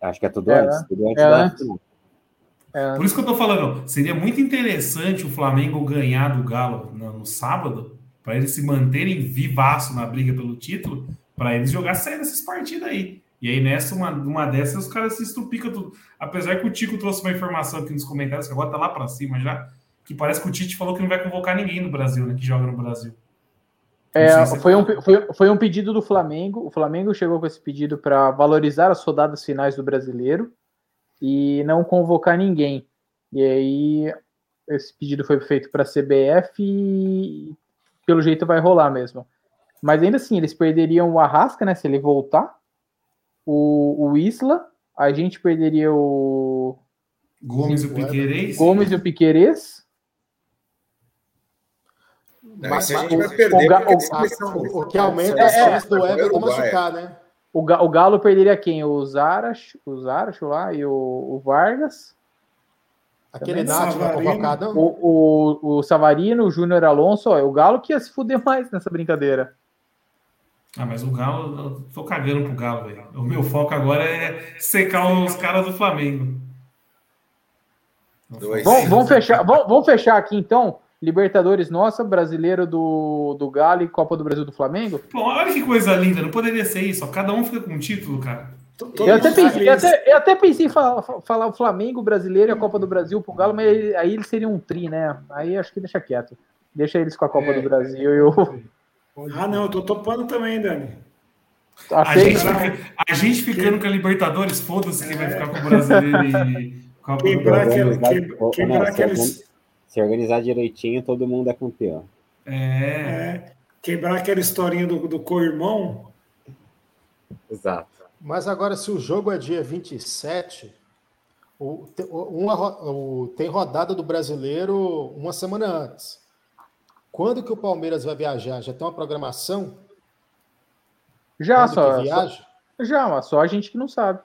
Acho que é tudo É, antes, tudo antes é da antes. final. É, Por isso que eu tô falando, seria muito interessante o Flamengo ganhar do Galo no, no sábado, para eles se manterem vivaço na briga pelo título, para eles jogar sério essas partidas aí. E aí, nessa, uma, uma dessas, os caras se estupicam tudo. Apesar que o Tico trouxe uma informação aqui nos comentários, que agora tá lá para cima já, que parece que o Tite falou que não vai convocar ninguém no Brasil, né? Que joga no Brasil. É, se- foi, um, foi, foi um pedido do Flamengo. O Flamengo chegou com esse pedido para valorizar as rodadas finais do brasileiro e não convocar ninguém. E aí, esse pedido foi feito para a CBF e pelo jeito vai rolar mesmo. Mas ainda assim, eles perderiam o Arrasca, né? Se ele voltar, o, o Isla, a gente perderia o Gomes e o Sim, Piquerez. Gomes e o Piquerez. Não, Mas- isso a gente mas vai o- perder o Ga- o- começam- O, o que aumenta É, as é. chances do Everton Uruguai. machucar, né? O, Ga- o Galo perderia quem? O Zaras, o Zaras lá e o, o Vargas. Aquele Nath vai Savarino. convocar, não? O, o, o Savarino, o Júnior Alonso, ó, é o Galo que ia se fuder mais nessa brincadeira. Ah, mas o Galo, eu tô cagando pro Galo, velho. O meu foco agora é secar os caras do Flamengo. Dois. Vamos, vamos fechar, vamos, vamos fechar aqui então. Libertadores nossa, brasileiro do, do Galo e Copa do Brasil do Flamengo. Pô, olha que coisa linda, não poderia ser isso. ó. Cada um fica com um título, cara. Todo Eu até, pensei, eu, até, eu até pensei em falar, falar o Flamengo, brasileiro e a Copa do Brasil pro Galo, mas aí- eles seriam um tri, né? Aí acho que deixa quieto. Deixa eles com a Copa É. do Brasil e o. Pode Ah, não, eu tô topando também, Dani. A Aceita? gente, fica- a gente ficando com a Libertadores, foda-se quem vai ficar com o brasileiro e Copa do Quebrar Brasil. aquele- que- quebrar aqueles- Se organizar direitinho, todo mundo é campeão. É, É, quebrar aquela historinha do, do co-irmão. Exato. Mas agora, se o jogo é dia 27, o, uma o- tem rodada do brasileiro uma semana antes. Quando que o Palmeiras vai viajar? Já tem uma programação? Já, Quando só, que viaja? só. Já, mas só a gente que não sabe.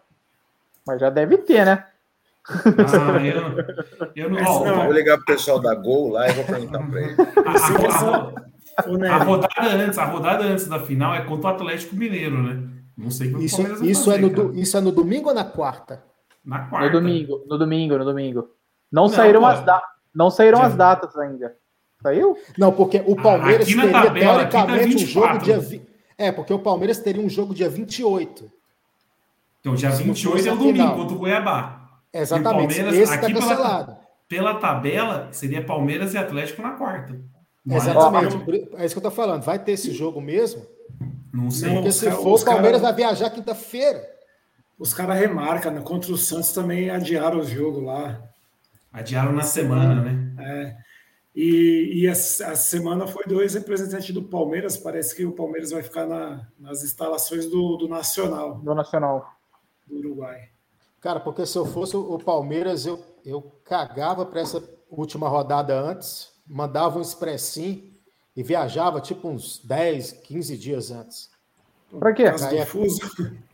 Mas já deve ter, né? ah, eu, eu não. ó, Não, Eu vou ligar pro pessoal da Gol lá e vou perguntar para ele. a, a- Nery, a rodada antes, a rodada antes da final é contra o Atlético Mineiro, né? Não sei como o Isso, Palmeiras vai isso, é fazer, no, cara. do- isso é no domingo ou na quarta? Na quarta. No domingo, no domingo, no domingo. Não, Não, saíram, pô. as, da... não saíram as datas ainda. Saiu? Não, porque o Palmeiras aqui na teria, tabela, tá teoricamente, um jogo 24. dia. vi- É, porque o Palmeiras teria um jogo dia 28. Então, dia Se não 28 fosse é o domingo final. contra o Cuiabá. Exatamente. Palmeiras, Esse está aqui pela- cancelado. Pela tabela, seria Palmeiras e Atlético na quarta. Mas, Exatamente. É isso que eu tô falando. Vai ter esse jogo mesmo? Não sei. Porque se cara- for, o Palmeiras cara- vai viajar quinta-feira. os caras remarcam, né? Contra o Santos também adiaram o jogo lá. Adiaram na semana, né? E, e a, a semana foi dois representantes do Palmeiras. Parece que o Palmeiras vai ficar na- nas instalações do, do Nacional, Do Nacional. do Uruguai. Cara, porque se eu fosse o Palmeiras, eu, eu cagava para essa última rodada antes, mandava um expressinho e viajava tipo uns 10, 15 dias antes. Pra quê? Caso do fuso.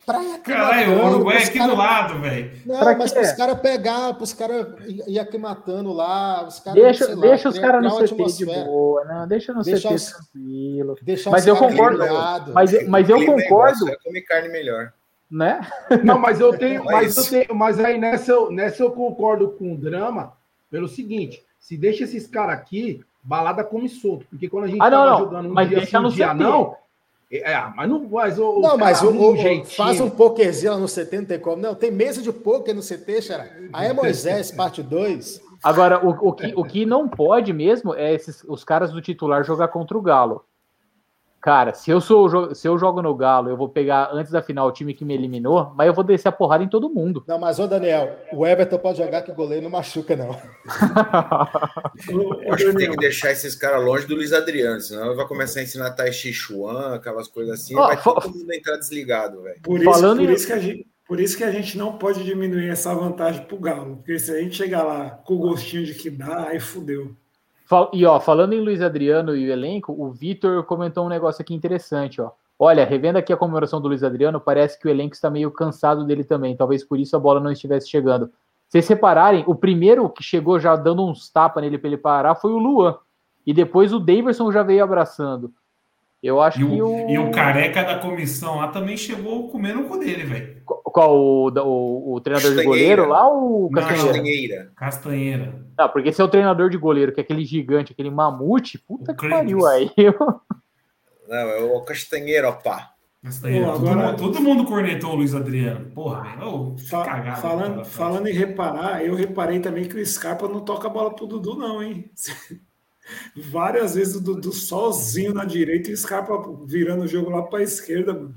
Praia Caralho, o Uruguai é aqui cara- do lado, velho. Não, Pra mas para os caras pegar, para os caras ir aqui matando lá, os caras. Deixa, sei lá, deixa os caras no CT de boa, não, deixa no Deixa CT os- tranquilo. Deixar Mas os eu concordo, pilhados. Mas, mas eu concordo, só é comer carne melhor. né? Não, mas eu tenho, É mas eu tenho, mas aí nessa, eu- nessa eu concordo com o drama pelo seguinte: se deixa esses caras aqui, balada come solto. Porque quando a gente Ah, não, jogando um mas dia deixa sim, um no dia CT. não. É, mas não mas o, Não, mas o, o, faz um pokerzinho lá no CT, não tem como. Não, tem mesa de poker no CT, Xará. Aí é Moisés, parte 2. Agora, o, o, que, o que não pode mesmo é esses, os caras do titular jogar contra o Galo. Cara, se eu sou o se eu jogo no Galo, eu vou pegar antes da final o time que me eliminou, mas eu vou descer a porrada em todo mundo. Não, mas ô Daniel, o Everton pode jogar que o goleiro não machuca, não. Eu acho que tem que deixar esses caras longe do Luiz Adriano, senão vai começar a ensinar Tai Chi Chuan, aquelas coisas assim, Ó, vai todo mundo entrar desligado, velho. Por isso, Falando por, em- isso que a gente, por isso que a gente não pode diminuir essa vantagem pro Galo. Porque se a gente chegar lá com o gostinho de que dá, aí fudeu. E ó, falando em Luiz Adriano e o elenco, o Vitor comentou um negócio aqui interessante, ó. Olha, revendo aqui a comemoração do Luiz Adriano, parece que o elenco está meio cansado dele também. Talvez por isso a bola não estivesse chegando. Se vocês repararem, o primeiro que chegou já dando uns tapas nele para ele parar foi o Luan. E depois o Daverson já veio abraçando. Eu acho E que o, o. e o careca da comissão lá também chegou comendo o cu dele, velho. Qual o, o, o treinador de goleiro lá ou o Castanheira? Castanheira. Castanheira. Não, porque esse é o treinador de goleiro, que é aquele gigante, aquele mamute, puta O que pariu aí. Não, é o Castanheira, opá. Castanheira. Pô, todo, agora- mundo, todo mundo cornetou o Luiz Adriano. Porra, velho. Fa- falando, falando em reparar, eu reparei também que o Scarpa não toca a bola pro Dudu, não, hein? Várias vezes o Dudu sozinho na direita e o Scarpa virando o jogo lá para a esquerda, mano.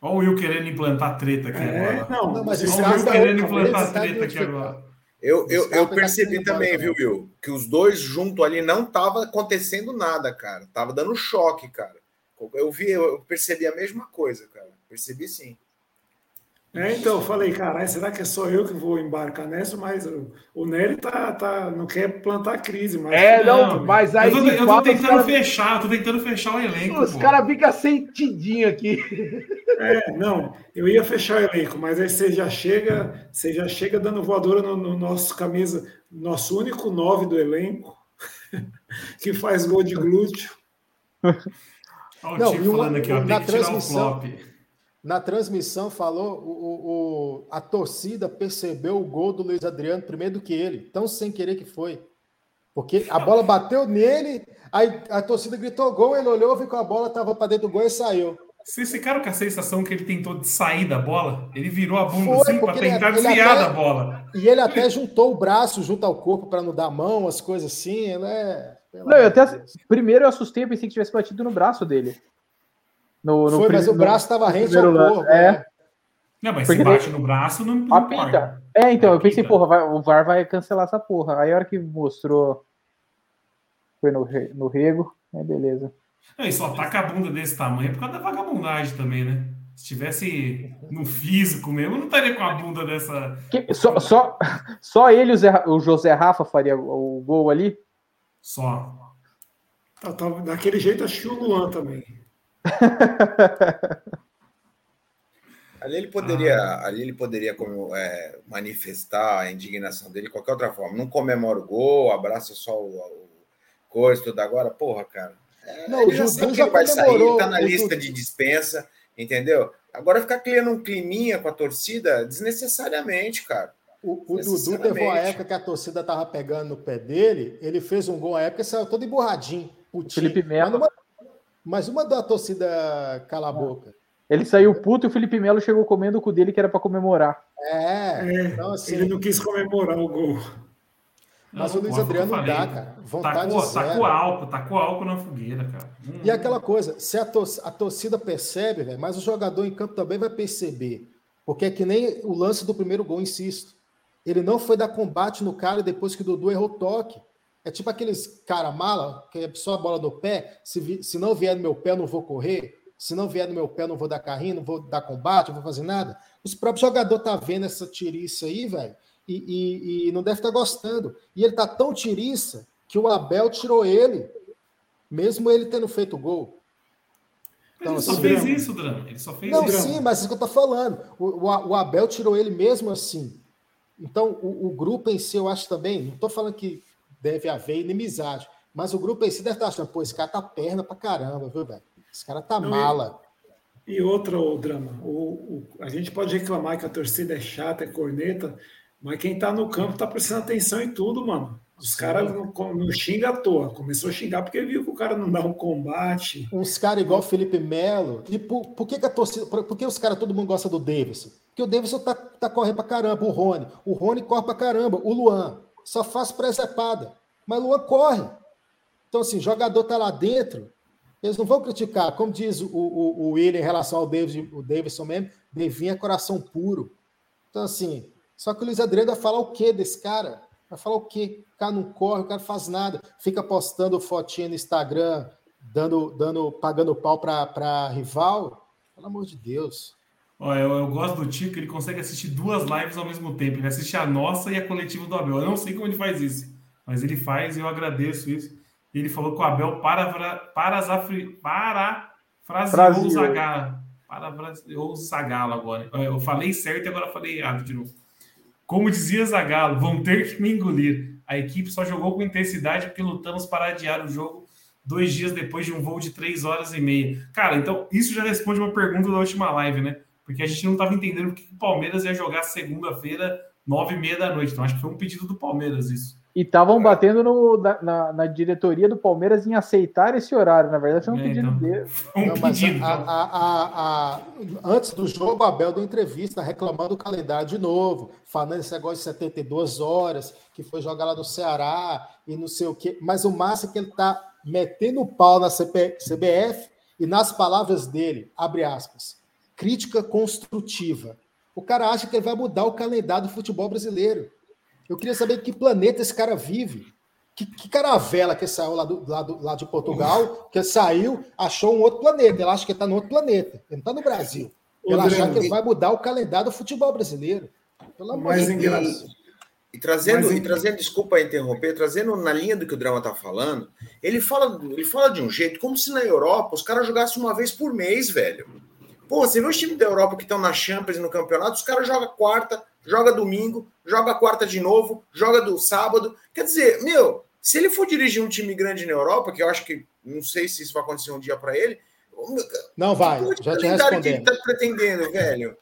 Olha o Will querendo implantar treta aqui É, agora. não, Não, mas Olha o Will querendo implantar tá treta aqui agora. Eu, eu, eu tá percebi também, viu, Will? Que os dois juntos ali não tava acontecendo nada, cara. Tava dando choque, cara. Eu vi, eu percebi a mesma coisa, cara. Percebi sim. É, então, eu falei, caralho, será que é só eu que vou embarcar nessa? Mas o, Nery tá, tá, não quer plantar crise, mas. É, não, Não, mas aí eu tô, eu tô tentando cara- fechar, eu tô tentando fechar o elenco. Os caras ficam sentidinho aqui. É, não, eu ia fechar o elenco, mas aí você já chega, você já chega dando voadora no, no nosso camisa, nosso único nove do elenco, que faz gol de glúteo. Olha o Não, e uma- falando aqui, ó. na Tem que tirar o transmissão- flop. Na transmissão falou, o, o- o- a torcida percebeu o gol do Luiz Adriano primeiro do que ele, tão sem querer que foi. Porque a bola bateu nele, aí a torcida gritou gol, ele olhou, viu que a bola estava para dentro do gol e saiu. Vocês ficaram com a sensação que ele tentou de sair da bola? Ele virou a bunda Foi, assim ele- tentar ele desviar até- da bola. E ele até juntou o braço junto ao corpo para não dar mão, as coisas assim. Ele é. Não, eu até. Primeiro eu assustei, eu pensei que tivesse batido no braço dele. No, no Foi, mas o braço estava rente ao lance. corpo. É, né? Não, mas Porque se bate no braço, não, não apita. importa. É, então, eu pensei, Apita. porra, vai- o VAR vai cancelar essa porra. Aí a hora que mostrou. Foi no, no rego, aí beleza. Não, e só ataca a bunda desse tamanho é por causa da vagabundagem também, né? Se tivesse no físico mesmo, não estaria com a bunda dessa. Que- só, só, só ele o, Zé- o José Rafa faria o, o gol ali? Só. Tá, tá, daquele jeito, acho que o Luan também. Ali ele poderia, ali ele poderia como, é, manifestar a indignação dele de qualquer outra forma. Não comemora o gol, abraça só o, o coisa tudo agora. Porra, cara. É, Não, ele o já Dudu sabe que já ele vai sair, ele tá na o lista de dispensa, entendeu? Agora ficar criando um climinha com a torcida desnecessariamente, cara. O, o Dudu teve uma época que a torcida tava pegando no pé dele, ele fez um gol na época e saiu todo emburradinho. putinho. Felipe Melo. Mas mas uma da torcida cala a boca. Ele saiu puto e o Felipe Melo chegou comendo o cu dele que era pra comemorar. É, É, então assim, Ele não quis comemorar o gol. mas Não, o Luiz Adriano não dá, cara. Vontade Tacou, zero. tacou álcool, tacou álcool na fogueira, cara. Hum. E aquela coisa, se a, tor a torcida percebe, velho, mas o jogador em campo também vai perceber. Porque é que nem o lance do primeiro gol, insisto. Ele não foi dar combate no cara depois que o Dudu errou o toque. É tipo aqueles cara mala, que é só a bola no pé. Se, se não vier no meu pé, eu não vou correr. Se não vier no meu pé, eu não vou dar carrinho, não vou dar combate, não vou fazer nada. Os próprios jogadores tá vendo essa tiriça aí, velho, e, e- e não deve estar gostando. E ele tá tão tiriça que o Abel tirou ele, mesmo ele tendo feito o gol. Então, ele só assim, fez isso, Drama. Ele só fez não, isso. sim, mas é isso que eu tô falando. O, o, o Abel tirou ele mesmo assim. Então, o, o, grupo em si, eu acho também, não tô falando que deve haver inimizade, mas o grupo em si deve estar achando, pô, esse cara tá perna pra caramba, viu, velho? Esse cara tá não, mala. E, e outra, o drama, o, a gente pode reclamar que a torcida é chata, é corneta, mas quem tá no campo tá prestando atenção em tudo, mano. Os caras não, não xingam à toa. Começou a xingar porque viu que o cara não dá um combate. Uns caras igual o Felipe Melo. E por, por, que, que a torcida. Por, por que os caras, todo mundo gosta do Davidson? Porque o Davidson tá, tá correndo pra caramba. O Rony. O Rony corre pra caramba. O Luan. Só faz presepada. Mas Luan corre. Então, assim, jogador tá lá dentro. Eles não vão criticar. Como diz o, o, o William em relação ao David, o Davidson mesmo, Devinha é coração puro. Então, assim, só que o Luiz Adriano vai falar o quê desse cara? Vai falar o quê? O cara não corre, o cara faz nada. Fica postando fotinha no Instagram, dando, dando, pagando pau para rival. Pelo amor de Deus. Olha, eu, eu, gosto do Tico, ele consegue assistir duas lives ao mesmo tempo. Ele assiste a nossa e a coletiva do Abel. Eu não sei como ele faz isso, mas ele faz e eu agradeço isso. Ele falou que o Abel para, para, para, parafraseou o Zagalo. Parafraseou o Zagalo agora. Eu falei certo e agora falei errado de novo. Como dizia Zagalo, vão ter que me engolir. A equipe só jogou com intensidade porque lutamos para adiar o jogo dois dias depois de um voo de três horas e meia. Cara, então isso já responde uma pergunta da última live, né? Porque a gente não estava entendendo porque o Palmeiras ia jogar segunda-feira, nove e meia da noite. Então acho que foi um pedido do Palmeiras isso. E estavam batendo no, na, na, diretoria do Palmeiras em aceitar esse horário. Na verdade, foi um é, pedido então, dele. Um Não, pedido. A, a, a, antes do jogo, a Abel deu entrevista reclamando do calendário de novo, falando esse negócio de 72 horas, que foi jogar lá no Ceará e não sei o quê. Mas o massa é que ele está metendo o pau na CP, CBF e nas palavras dele, abre aspas, crítica construtiva. O cara acha que ele vai mudar o calendário do futebol brasileiro. Eu queria saber que planeta esse cara vive. Que, que caravela que saiu lá, do, lá, do, lá de Portugal, que saiu, achou um outro planeta. Ele acha que está no outro planeta. Ele não está no Brasil. Ele acha que ele vai mudar o calendário do futebol brasileiro. Pelo amor de Deus. E trazendo, e trazendo, desculpa interromper, trazendo na linha do que o Drama está falando, ele fala, ele fala de um jeito como se na Europa os caras jogassem uma vez por mês, velho. Pô, você vê os times da Europa que estão na Champions no campeonato, os caras jogam quarta, joga domingo, joga quarta de novo, joga do sábado. Quer dizer, meu, se ele for dirigir um time grande na Europa, que eu acho que não sei se isso vai acontecer um dia para ele. Não vai, já te respondendo. que ele tá pretendendo, velho?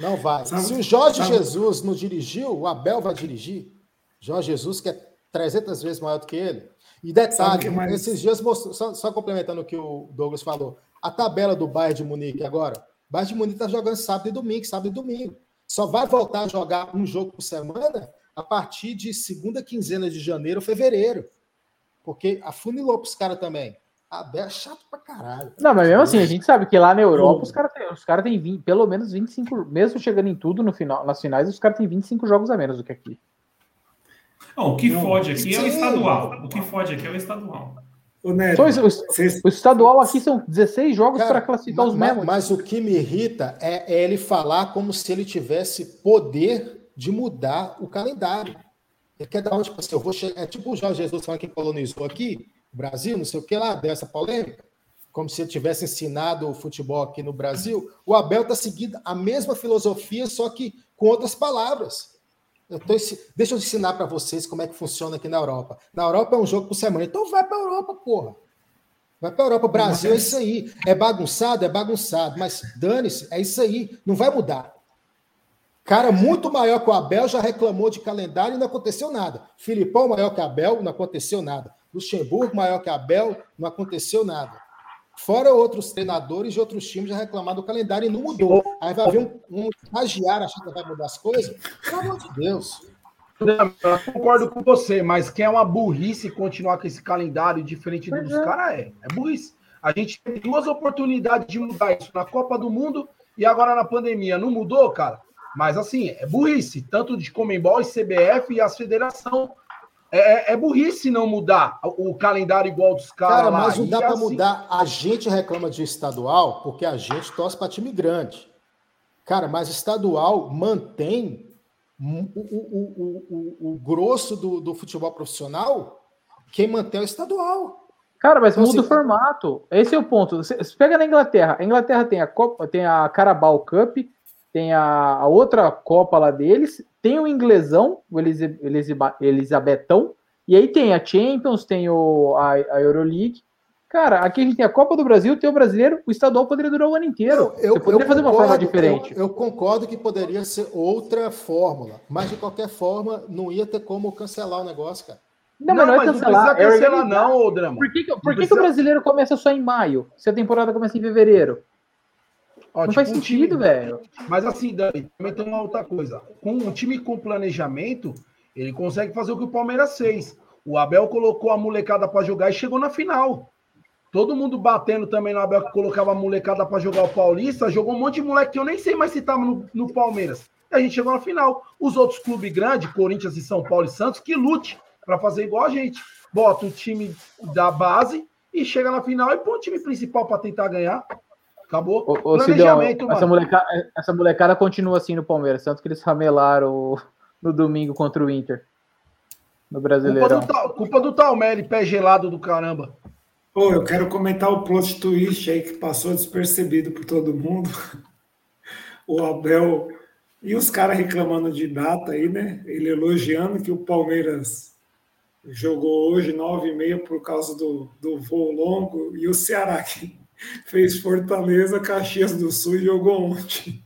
Não vai. Sabe, se o Jorge sabe. Jesus não dirigiu, o Abel vai dirigir. Jorge Jesus, que é 300 vezes maior do que ele. E detalhe, mais... esses dias, só, só, complementando o que o Douglas falou, a tabela do Bayern de Munique agora, o Bayern de Munique está jogando sábado e domingo, sábado e domingo só vai voltar a jogar um jogo por semana a partir de segunda quinzena de janeiro ou fevereiro. Porque afunilou para os caras também. A é chato pra caralho. Não, mas mesmo assim, a gente sabe que lá na Europa os caras têm cara tem 20, pelo menos 25, mesmo chegando em tudo no final, nas finais, os caras têm 25 jogos a menos do que aqui. Não, o que fode aqui Sim. é o estadual. O que fode aqui é o estadual. O, Neto, o, o, estadual aqui são 16 jogos para classificar mas, os mesmos. Mas o que me irrita é, é, ele falar como se ele tivesse poder de mudar o calendário. Ele quer dar uma, tipo assim, eu vou chegar. É tipo o Jorge Jesus falando que colonizou aqui, o Brasil, não sei o que lá, dessa polêmica. Como se ele tivesse ensinado o futebol aqui no Brasil. O Abel está seguindo a mesma filosofia, só que com outras palavras. Eu tô, deixa eu ensinar para vocês como é que funciona aqui na Europa. Na Europa é um jogo por semana. Então vai para a Europa, porra. Vai para a Europa. Brasil é isso aí. É bagunçado? É bagunçado. Mas dane-se, é isso aí. Não vai mudar. Cara muito maior que o Abel já reclamou de calendário e não aconteceu nada. Filipão maior que Abel, não aconteceu nada. Luxemburgo maior que Abel, não aconteceu nada. Fora outros treinadores de outros times já reclamaram do calendário e não mudou. Aí vai haver um, um estagiário achando que vai mudar as coisas. Pelo amor de Deus. Eu concordo com você, mas que é uma burrice continuar com esse calendário diferente dos é. caras, é. É burrice. A gente tem duas oportunidades de mudar isso na Copa do Mundo e agora na pandemia. Não mudou, cara? Mas assim, é burrice, tanto de Comembol e CBF e as federação é, é, é, burrice não mudar o calendário igual dos caras. Cara, mas não dá para assim... mudar. A gente reclama de estadual porque a gente torce para time grande. Cara, mas estadual mantém o, o, o, o, grosso do, do futebol profissional. Quem mantém é o estadual. Cara, mas Então, muda assim, o formato. Esse é o ponto. Você você pega na Inglaterra. A Inglaterra tem a Copa, tem a Carabao Cup, tem a, a outra Copa lá deles, tem o inglesão, o Elise- Elisiba- Elisabetão, e aí tem a Champions, tem o, a, a Euroleague. Cara, aqui a gente tem a Copa do Brasil, tem o brasileiro, o estadual poderia durar o ano inteiro. Eu- Você poderia fazer uma forma concordo, diferente. Eu, eu concordo que poderia ser outra fórmula, mas de qualquer forma não ia ter como cancelar o negócio, cara. Não, mas não é cancelar, não é precisa cancelar, organizar. não, ô Drama. Por que, que- por que, que precisa- o brasileiro começa só em maio, se a temporada começa em fevereiro? Ó, Não tipo, faz um sentido, time- velho. Mas assim, Dani, também tem uma outra coisa. Com um time com planejamento, ele consegue fazer o que o Palmeiras fez. O Abel colocou a molecada para jogar e chegou na final. Todo mundo batendo também no Abel que colocava a molecada para jogar o Paulista. Jogou um monte de moleque que eu nem sei mais se tava no, no Palmeiras. E a gente chegou na final. Os outros clubes grandes, Corinthians e São Paulo e Santos, que lute para fazer igual a gente. Bota o time da base e chega na final e põe o time principal para tentar ganhar. Acabou. Ô, Planejamento, essa, mano. molecada, essa molecada continua assim no Palmeiras, tanto que eles ramelaram no domingo contra o Inter. No Culpa Brasileirão. do, Tal- culpa do Talmelli, pé gelado do caramba. Pô, eu quero comentar o plot twist aí que passou despercebido por todo mundo. O Abel e os caras reclamando de data aí, né? Ele elogiando que o Palmeiras jogou hoje nove e meia por causa do, do voo longo e o Ceará que fez Fortaleza, Caxias do Sul e jogou ontem.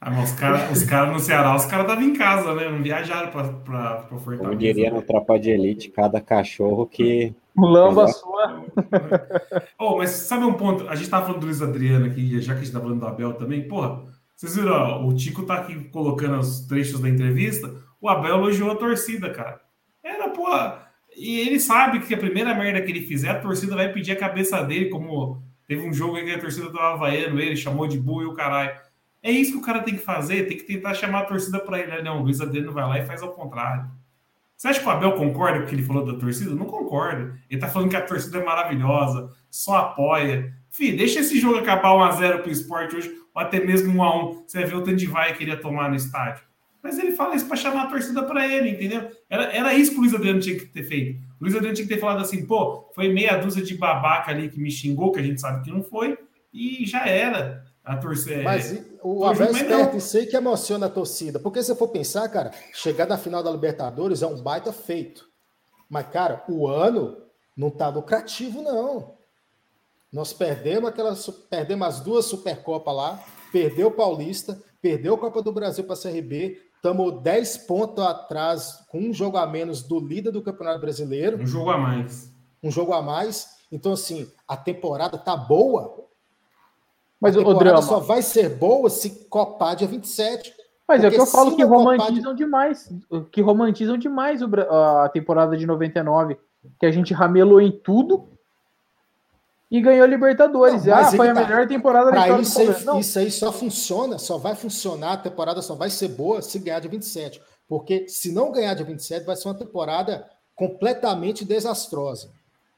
Ah, mas os caras os cara no Ceará, os caras estavam em casa, né? Não viajaram pra Fortaleza. Como diria no Tropa de Elite, cada cachorro que. Lamba sua. Oh, mas sabe um ponto? A gente tava falando do Luiz Adriano aqui, já que a gente tá falando do Abel também. Porra, vocês viram? ó, o Tico tá aqui colocando os trechos da entrevista. O Abel elogiou a torcida, cara. Era, porra. E ele sabe que a primeira merda que ele fizer, a torcida vai pedir a cabeça dele, como teve um jogo aí que a torcida tava vaiando ele, chamou de burro e o caralho. É isso que o cara tem que fazer, tem que tentar chamar a torcida pra ele. Não, o Luiz Adriano vai lá e faz ao contrário. Você acha que o Abel concorda com o que ele falou da torcida? Não concorda. Ele tá falando que a torcida é maravilhosa, só apoia. Fih, deixa esse jogo acabar 1x0 pro esporte hoje, ou até mesmo 1x1. Você vai ver o tanto de vai que ele ia tomar no estádio. Mas ele fala isso para chamar a torcida para ele, entendeu? Era, era isso que o Luiz Adriano tinha que ter feito. O Luiz Adriano tinha que ter falado assim, pô, foi meia dúzia de babaca ali que me xingou, que a gente sabe que não foi, e já era. A torcida. Mas e- o Abel é mas esperto, isso aí que emociona a torcida. Porque se você for pensar, cara, chegar na final da Libertadores é um baita feito. Mas, cara, o ano não tá lucrativo, não. Nós perdemos aquela, perdemos as duas Supercopas lá, perdeu o Paulista, perdeu a Copa do Brasil para a CRB, estamos 10 pontos atrás, com um jogo a menos do líder do Campeonato Brasileiro Um jogo a mais. um jogo a mais. Então, assim, a temporada tá boa. Mas a o temporada drama. só vai ser boa se copar dia 27. Mas é o que eu falo que romantizam demais. Que romantizam demais a temporada de 99. Que a gente ramelou em tudo e ganhou Libertadores. Não, ah, foi que a tá. melhor temporada da história do isso, aí, isso aí só funciona, só vai funcionar, a temporada só vai ser boa se ganhar dia 27. Porque se não ganhar dia 27, vai ser uma temporada completamente desastrosa.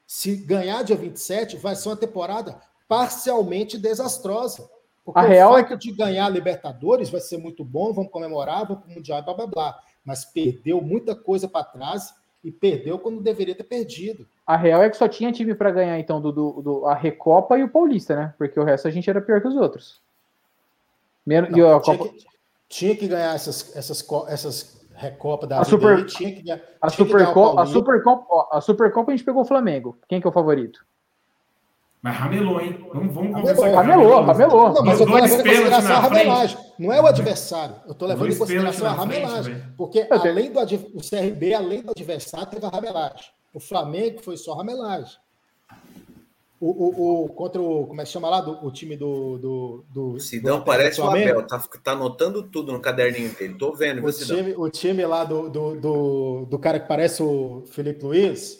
Se ganhar dia 27, vai ser uma temporada parcialmente desastrosa. Porque A real é fato de ganhar Libertadores vai ser muito bom, vamos comemorar, vamos para o Mundial, blá blá blá. Mas perdeu muita coisa para trás e perdeu quando deveria ter perdido. A real é que só tinha time pra ganhar, então, do, do, do- a Recopa e o Paulista, né? Porque o resto a gente era pior que os outros. Menos, e Não, a, tinha, Copa, que, tinha que ganhar essas, essas, essas Recopas da A Super- aí, tinha que, a, tinha o Supercopa, a. Supercopa, ó, a Supercopa a gente pegou o Flamengo. Quem que é o favorito? Mas ramelou, hein? Vamos, vamos Ramelou, conversar ramelou, ramelou. Não, mas eu tô dois levando em consideração a frente. ramelagem. Não é o adversário. Eu tô levando Dois em consideração a frente, ramelagem. velho. porque além do o CRB, além do adversário, teve a ramelagem. O Flamengo foi só ramelagem. O, o, o- contra o. Como é que chama lá? Do, o time do. do, do O Sidão do parece o. Abel, tá, tá anotando tudo no caderninho dele. Tô vendo, O Sidão? time, o time lá do, do, do, do cara que parece o Felipe Luiz,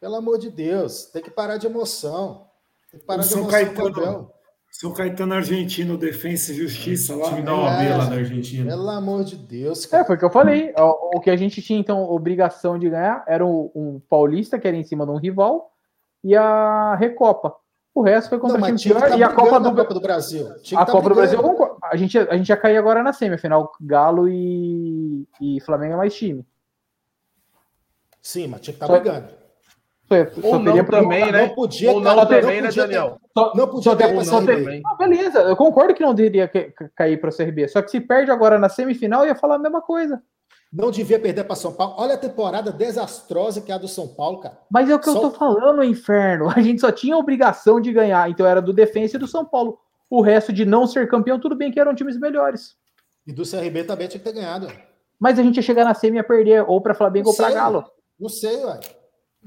pelo amor de Deus, tem que parar de emoção. O São Caetano. São Caetano Argentino, Defensa e Justiça O lá. time da OAB lá É. da Argentina. Pelo amor de Deus, É, cara. foi o que eu falei. O, o que a gente tinha, então, obrigação de ganhar era o, um Paulista, que era em cima de um rival, e a Recopa. O resto foi contra Não, time pior. tá E a Copa do, na Copa do Brasil. Tinha a tá Copa do Brasil. A gente, a gente ia cair agora na semifinal. Galo e, e Flamengo é mais time. Sim, mas tinha que estar Só- brigando. Ou Só não teria pra- também, né? Não podia, Ou cara, não não também, né, podia Daniel? Só, Não podia só ter- ter- B. Não, beleza, eu concordo que não deveria ca- ca- cair para a Série B. Só que se perde agora na semifinal, eu ia falar a mesma coisa. Não devia perder para São Paulo. Olha a temporada desastrosa que é a do São Paulo, cara. Mas é o que Só- eu tô falando, inferno. A gente só tinha a obrigação de ganhar. Então era do Defensa e do São Paulo. O resto de não ser campeão, tudo bem que eram times melhores. E do CRB também tinha que ter ganhado. Mas a gente ia chegar na semi e ia perder, ou para Flamengo ou para. Galo. Não sei, ué.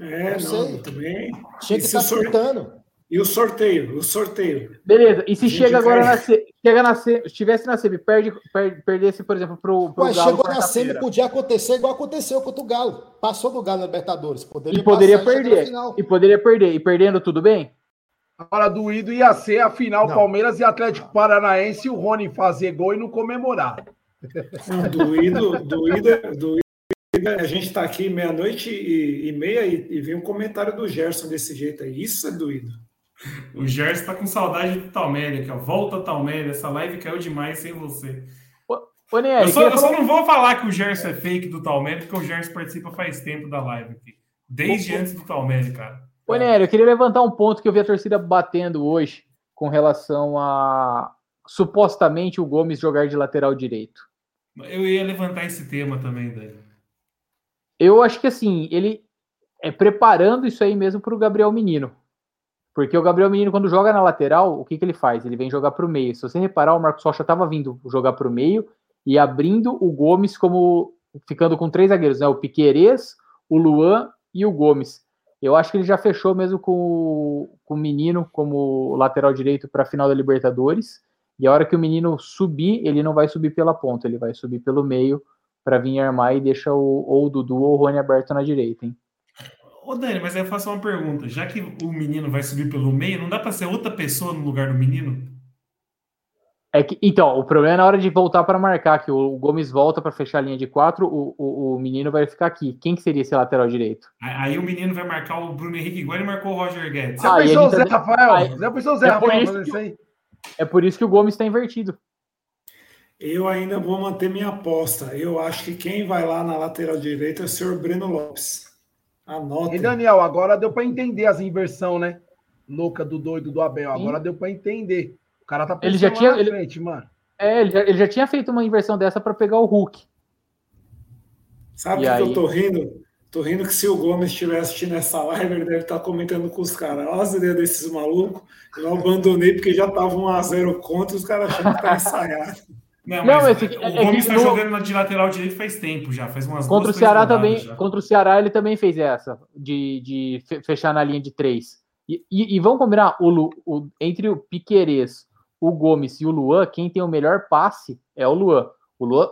É, Não não, sei. também. Tinha E que se estar disputando. E o sorteio? O sorteio. Beleza, e se chega agora vai- na semi, chega na semi, estivesse na semi, perde, per- perdesse, por exemplo, pro, pro Ué, Galo chegou na semi, podia acontecer igual aconteceu contra o Galo. Passou do Galo na Libertadores. Poderia E poderia passar perder. E poderia perder. E perdendo, tudo bem? Agora, doído ia ser a final Não. Palmeiras e Atlético Paranaense e o Rony fazer gol e não comemorar. Doído, doído, doído. A gente está aqui meia-noite e, e meia e, e vem um comentário do Gerson desse jeito aí. Isso é doído. O Gerson tá com saudade do Talmélia aqui, ó. Volta Talmélia, essa live caiu demais sem você. Ô, Nery, Eu só, eu só não vou falar que o Gerson é fake do Talmélia, porque o Gerson participa faz tempo da live aqui. Desde antes do Talmélia, cara. Ô, Nery, eu queria levantar um ponto que eu vi a torcida batendo hoje com relação a supostamente o Gomes jogar de lateral direito. Eu ia levantar esse tema também, Dani. Eu acho que assim, ele é preparando isso aí mesmo para o Gabriel Menino. Porque o Gabriel Menino, quando joga na lateral, o que, que ele faz? Ele vem jogar para o meio. Se você reparar, o Marcos Rocha estava vindo jogar para o meio e abrindo o Gomes como. ficando com três zagueiros, né? O Piquerez, o Luan e o Gomes. Eu acho que ele já fechou mesmo com, com o menino como lateral direito para a final da Libertadores. E a hora que o menino subir, ele não vai subir pela ponta, ele vai subir pelo meio para vir armar e deixa o, ou o Dudu ou o Rony aberto na direita, hein? Ô, Dani, mas aí eu faço uma pergunta. Já que o menino vai subir pelo meio, não dá pra ser outra pessoa no lugar do menino? É que, então, o problema é na hora de voltar para marcar, que o Gomes volta para fechar a linha de quatro, o, o, o menino vai ficar aqui. Quem que seria esse lateral direito? Aí aí o menino vai marcar o Bruno Henrique igual ele marcou o Roger Guedes. Já Ah, pensou a o Zé tá- Rafael? Aí- Já pensou o Zé É por Rafael que- isso aí? É por isso que o Gomes está invertido. Eu ainda vou manter minha aposta. Eu acho que quem vai lá na lateral direita é o senhor Breno Lopes. Anota. E Daniel, agora deu para entender as inversão, né? Louca do doido do Abel. Agora deu para entender. O cara tá Ele já pensando tinha- ele- frente, mano. É, ele já, ele já tinha feito uma inversão dessa para pegar o Hulk. Sabe o que aí? eu tô rindo? Tô rindo que se o Gomes estiver assistindo essa live, ele deve estar comentando com os caras. Olha as ideias desses malucos. Eu abandonei porque já tava 1x0 contra, os caras achando que tá ensaiado. Não, Não, mas esse- o é- é Gomes que tá no- jogando de lateral direito faz tempo já, faz umas Contra o duas, três Ceará também, já. contra o Ceará ele também fez essa de, de fe- fechar na linha de três. E, e, e vamos combinar, o, Lu- o- entre o Piquerez, o Gomes e o Luan, quem tem o melhor passe é o Luan. O Luan,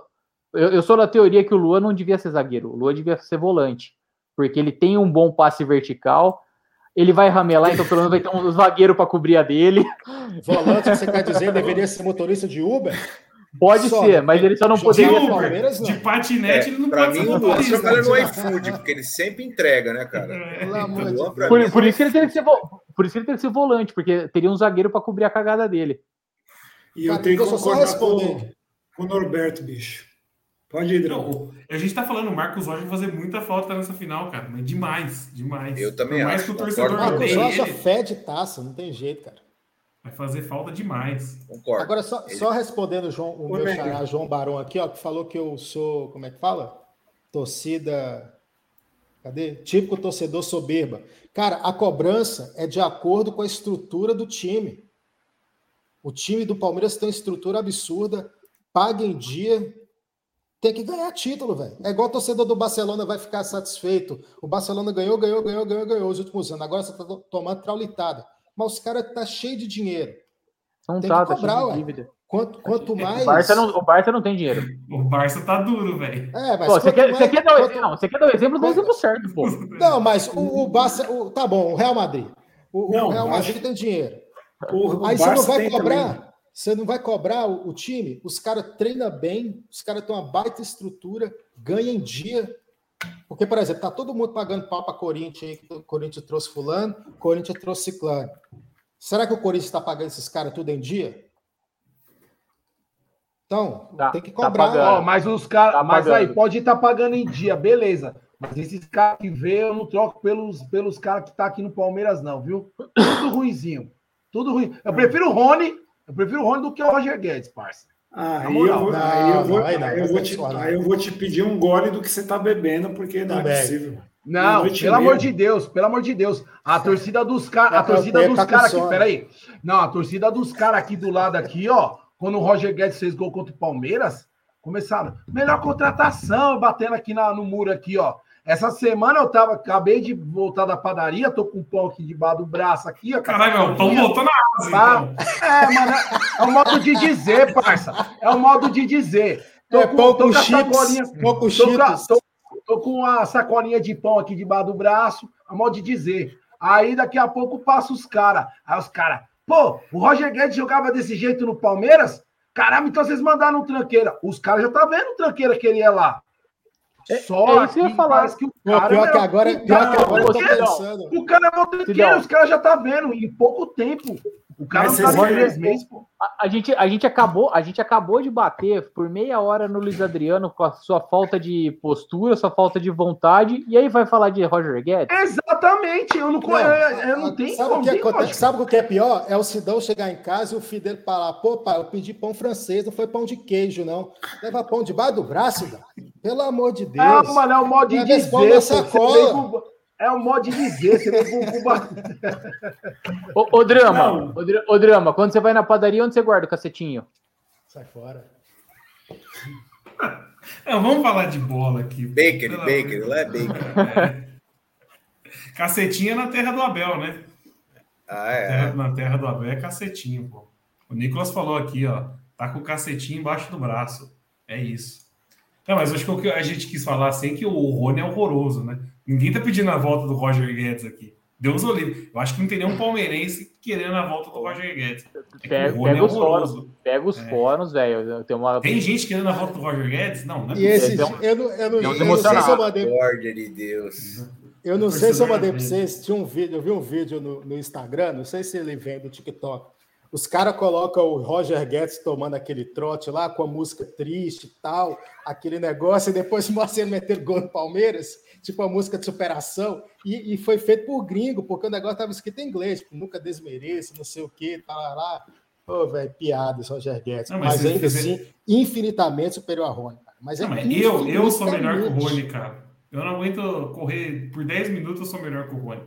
eu, eu sou da teoria que o Luan não devia ser zagueiro, o Luan devia ser volante, porque ele tem um bom passe vertical. Ele vai ramelar, então pelo menos vai ter um zagueiro para cobrir a dele. Volante, você quer dizer, deveria ser motorista de Uber? Pode Só, ser, mas ele só não De poderia. no Uber, não. de patinete, ele não pra pode mim, ser o Luan motorista. trabalha no iFood, porque ele sempre entrega, né, cara? De pra Por, mim, por isso que ele teria que ser, vo- por isso que ele teria que ser volante, porque teria um zagueiro para cobrir a cagada dele. E eu tenho que deixa eu só concordar com, responder. com o Norberto, bicho. Pode ir, Drão. Não, a gente tá falando, o Marcos Rocha vai fazer muita falta nessa final, cara. Mas demais, demais. Eu também Por mais acho, que o torcedor Marcos Rocha fede taça, não tem jeito, cara. Vai fazer falta demais. Concordo. Agora, só, só respondendo o, João, o meu xará João Barão aqui, ó, que falou que eu sou, como é que fala? Torcida. Cadê? Típico torcedor soberba. Cara, a cobrança é de acordo com a estrutura do time. O time do Palmeiras tem uma estrutura absurda, paga em dia, tem que ganhar título, velho. É igual o torcedor do Barcelona vai ficar satisfeito. O Barcelona ganhou, ganhou, ganhou, ganhou, ganhou os últimos anos. Agora você tá tomando traulitada. Mas os caras tá cheio de dinheiro. Não Tem tá, que tá cobrar, ué. dívida. Quanto, quanto mais. O Barça, não, o Barça não tem dinheiro. O Barça tá duro, velho. É, mas Pô, você, quer, mais- você, quer dar o, quanto- não, você quer dar o exemplo do exemplo certo, pô. Não, mas o, o Barça. o- tá bom, o Real Madrid. O, o Não, Real acho- Madrid tem dinheiro. O, o Aí você não vai cobrar. também. Você não vai cobrar o, o time. Os caras treinam bem, os caras têm uma baita estrutura, ganham em dia. Porque, por exemplo, tá todo mundo pagando pau para Corinthians aí, que o Corinthians trouxe fulano, o Corinthians trouxe ciclano. Será que o Corinthians está pagando esses caras tudo em dia? Então, Tá, tem que tá cobrar. pagando. Ó, mas os caras. Tá mas aí, pode estar pagando em dia, beleza. Mas esses caras que vê, eu não troco pelos, pelos caras que tá aqui no Palmeiras, não, viu? Tudo ruizinho. Tudo ruim. Eu prefiro o Rony, eu prefiro o Rony do que o Roger Guedes, parça. Ah, aí, eu vou, Não, aí eu vou, não, aí não, aí eu vai vou ser te, aí eu vou te pedir um gole do que você tá bebendo, porque não, Não é possível. Não, pelo e amor de Deus, pelo amor de Deus. A torcida dos caras, a Tá torcida tá dos com caras aqui, sono. peraí. Não, a torcida dos caras aqui do lado aqui, ó, quando o Roger Guedes fez gol contra o Palmeiras, começaram, melhor contratação, batendo aqui na- no muro aqui, ó. Essa semana eu tava, acabei de voltar da padaria, tô com um pão aqui debaixo do braço aqui, ó. com a Caralho, meu, pão sacolinha. voltou na asa, Pá. então. É, mano, é o modo de dizer, parça. É o modo de dizer. Tô É pão com a chips, sacolinha- pão com tô, com a- chips. tô- tô com uma sacolinha de pão aqui debaixo do braço, é o modo de dizer. Aí daqui a pouco passa os caras. Aí os caras, pô, o Roger Guedes jogava desse jeito no Palmeiras? Caramba, então vocês mandaram um tranqueira. Os caras já tá vendo o tranqueira que ele ia lá. Só é isso que eu ia falar. parece que o cara. pior é- que agora, pior que agora eu tô pensando. o cara é Cidão. os caras já tá vendo em pouco tempo. O cara Mas não tá três meses, pô. A, a gente, a, gente acabou, a gente acabou de bater por meia hora no Luiz Adriano com a sua falta de postura, sua falta de vontade, e aí vai falar de Roger Guedes? Exatamente, eu não, Não, eu, eu não tenho sabe como, o que acontece? Sabe o que é pior? É o Sidão chegar em casa e o filho dele falar: pô, pai, eu pedi pão francês, não foi pão de queijo, não. Leva pão debaixo do braço, Sidão. Pelo amor de Deus. É, mano, é o modo de dizer. pô, sacola. você É o modo de dizer, você ba- Ô, ô, Drama, Não. ô, Dra- ô, Drama, quando você vai na padaria, onde você guarda o cacetinho? Sai fora. É, vamos falar de bola aqui. Baker, Baker, lá é. Baker. É. Cacetinha na terra do Abel, né? Ah, é. Terra- na terra do Abel é cacetinho, pô. O Nicolas falou aqui, ó. Tá com o cacetinho embaixo do braço. É isso. Não, mas acho que o que a gente quis falar assim é que o Rony é horroroso, né? Ninguém tá pedindo a volta do Roger Guedes aqui. Deus o livre. Eu acho que não tem nenhum palmeirense querendo a volta do Roger Guedes. É Pega, Rony pega é os fóruns, pega os É. fóruns, velho. Tem uma. Tem gente querendo a volta do Roger Guedes? Não, não é E esse, Então, eu não, eu não, eu não sei se eu mandei, Misericórdia de Deus. eu não sei se eu mandei para vocês. Tinha um vídeo, eu vi um vídeo no, no Instagram, não sei se ele vem do TikTok. Os caras colocam o Roger Guedes tomando aquele trote lá com a música triste e tal, aquele negócio, e depois mostra ele meter gol no Palmeiras, tipo a música de superação, e, e foi feito por gringo, porque o negócio estava escrito em inglês, tipo, nunca desmereça, não sei o que, tá lá. Ô, velho, piada Roger Guedes. Não, mas mas ainda assim, infinitamente superior a Rony. cara. Mas, é Não, mas eu, eu sou melhor que o. Rony, cara. Eu não aguento correr por 10 minutos, eu sou melhor que o Rony.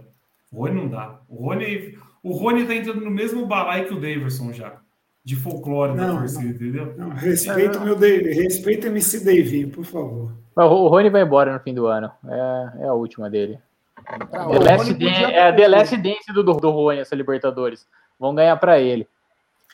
O Rony não dá. O Rony, o Rony tá entrando no mesmo balai que o Daverson já. De folclore da Não, torcida, entendeu? Não, respeita o meu Dave, respeita MC Davinho, por favor. O o Rony vai embora no fim do ano. É, é a última dele. Pra The? Last, Rony podia Dan- é a The Last Dance do, do Rony, essa Libertadores. Vão ganhar pra ele.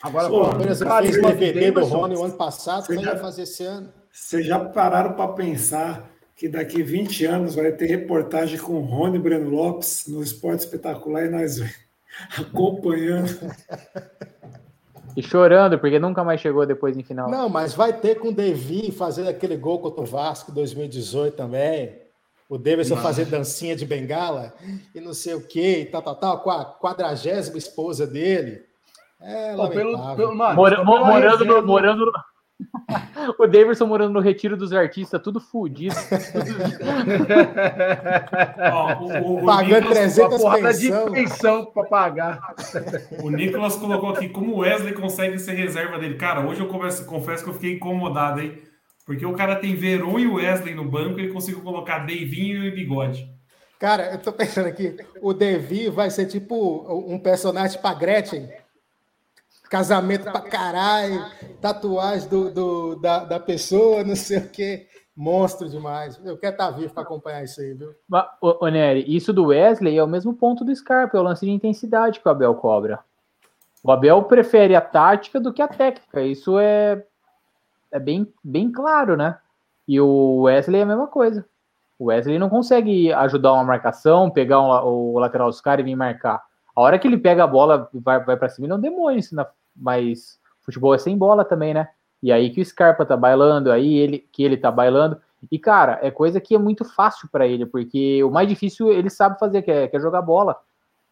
Agora, Pô, fez isso DVD do Rony o ano passado, Você já- vai fazer esse ano. Vocês já pararam para pensar que daqui 20 anos vai ter reportagem com o Rony Breno Lopes no Esporte Espetacular e nós acompanhando. E chorando, porque nunca mais chegou depois em final. Não, mas vai ter com o Devi fazer aquele gol contra o Vasco 2018 também. O Davidson fazer dancinha de bengala e não sei o que, e tal, tal, tal, com a quadragésima esposa dele. É pô, pelo, pelo, mano, Mora- só mo- pela morando, no, morando no- O Davidson morando no retiro dos artistas, tudo fudido. Ó, o, o, o, Pagando Nicolas, 300 Uma porrada de pensão. pensão pra pagar. o Nicolas colocou aqui como o Wesley consegue ser reserva dele. Cara, hoje eu começo, confesso que eu fiquei incomodado, hein? Porque o cara tem Veron e Wesley no banco, ele conseguiu colocar Deivinho e Bigode. Cara, eu tô pensando aqui, o Devi vai ser tipo um personagem pra Gretchen. Casamento pra caralho, tatuagem do, do- da, da pessoa, não sei o quê. Monstro demais. Eu quero estar vivo para acompanhar isso aí, viu? Mas, ô, ô, Nery, isso do Wesley é o mesmo ponto do Scarpa, é o lance de intensidade que o Abel cobra. O Abel prefere a tática do que a técnica. Isso é, é bem, bem claro, né? E o Wesley é a mesma coisa. O Wesley não consegue ajudar uma marcação, pegar um o lateral dos caras e vir marcar. A hora que ele pega a bola e vai, vai para cima, ele é um demônio, na- mas futebol é sem bola também, né? E aí que o Scarpa tá bailando, aí ele que ele tá bailando. E, cara, é coisa que é muito fácil para ele, porque o mais difícil ele sabe fazer, que é, que é jogar bola.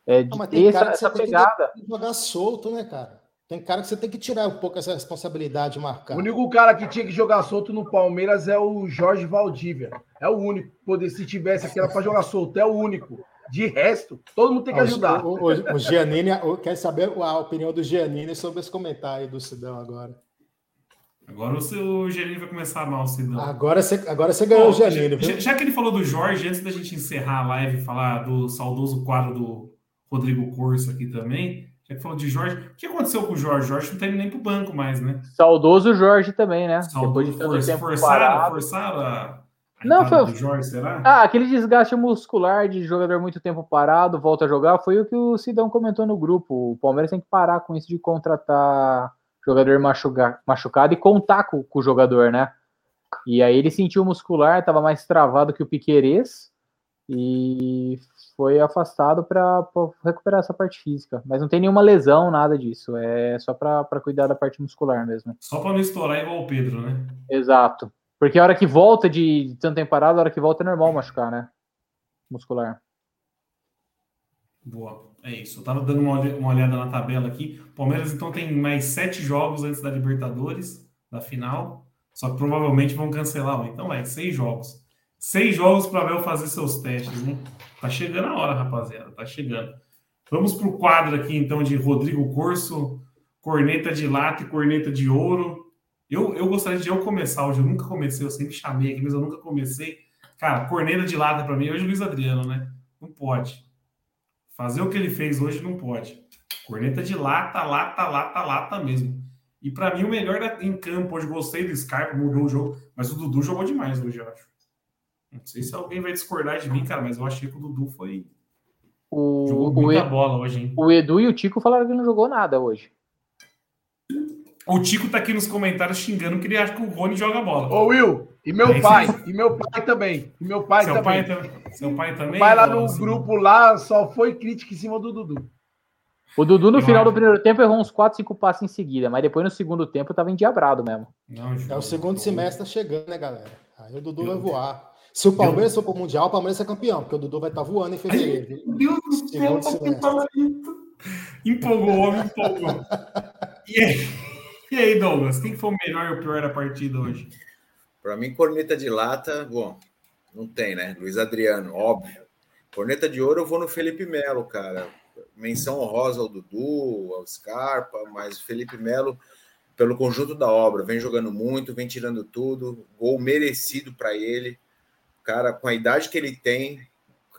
É de Ah, mas ter tem essa, cara que você essa tem que pegada. jogar solto, né, cara? Tem cara que você tem que tirar um pouco essa responsabilidade de marcar. O único cara que tinha que jogar solto no Palmeiras é o Jorge Valdívia. É o único. Poder, se tivesse aquela para jogar solto, é o único. De resto, todo mundo tem que ajudar. O, o, o Giannini, quer saber a opinião do Giannini sobre esse comentário do Sidão agora. Agora o seu Giannini vai começar mal, Sidão. Agora você, agora você ganhou Pô, o Giannini. Já, já, que ele falou do Jorge, antes da gente encerrar a live e falar do saudoso quadro do Rodrigo Corso aqui também, já que falou de Jorge, o que aconteceu com o Jorge? O Jorge não tá indo nem pro banco mais, né? Saudoso Jorge também, né? Saudoso, Depois de tanto tempo forçaram, parado. forçaram a... Não, foi. Jorge, será? Ah, aquele desgaste muscular de jogador muito tempo parado, volta a jogar, foi o que o Sidão comentou no grupo. O Palmeiras tem que parar com isso de contratar jogador machuca, machucado e contar com, com, o jogador, né? E aí ele sentiu muscular, estava mais travado que o Piquerez e foi afastado para recuperar essa parte física. Mas não tem nenhuma lesão, nada disso. É só para cuidar da parte muscular mesmo. Só para não estourar igual o Pedro, né? Exato. Porque a hora que volta de, tanto tempo parado, a hora que volta é normal machucar, né? Muscular. Boa. É isso. Eu tava dando uma, uma olhada na tabela aqui. O Palmeiras, então, tem mais sete jogos antes da Libertadores, da final. Só que provavelmente vão cancelar. Então, é seis jogos. Seis jogos para Abel fazer seus testes, né? Tá chegando a hora, rapaziada. Tá chegando. Vamos pro quadro aqui, então, de Rodrigo Corso, corneta de lata e corneta de ouro. Eu, eu gostaria de eu começar hoje. Eu nunca comecei, eu sempre chamei aqui, mas eu nunca comecei. Cara, corneta de lata para mim hoje é o Luiz Adriano, né? Não pode. Fazer o que ele fez hoje não pode. Corneta de lata, lata, lata, lata mesmo. E para mim, o melhor em campo hoje, gostei do Scarpa, mudou o jogo, mas o Dudu jogou demais hoje, eu acho. Não sei se alguém vai discordar de mim, cara, mas eu achei que o Dudu foi. O, jogou muita o, bola hoje, hein? O Edu e o Tico falaram que não jogou nada hoje. O Tico tá aqui nos comentários xingando que ele acha que o Rony joga bola. Ô, Will, e meu é pai, e meu pai também. E meu pai Seu também. Pai, seu pai também? Vai lá no grupo lá, só foi crítica em cima do Dudu. O Dudu, no Eu final acho. do primeiro tempo, errou uns 4, 5 passos em seguida, mas depois no segundo tempo tava endiabrado mesmo. Não, é o segundo semestre tá chegando, né, galera? Aí o Dudu Meu vai voar. Se o Palmeiras for pro Mundial, o Palmeiras é campeão, porque o Dudu vai estar tá voando em fevereiro. Meu Deus do céu, Empolgou, homem, empolgou. E aí? E aí, Douglas, quem foi o melhor e o pior da partida hoje? Para mim, corneta de lata, bom, não tem, né? Luiz Adriano, óbvio. Corneta de ouro, eu vou no Felipe Melo, cara. Menção honrosa ao Dudu, ao Scarpa, mas o Felipe Melo, pelo conjunto da obra, vem jogando muito, vem tirando tudo, gol merecido para ele. Cara, com a idade que ele tem,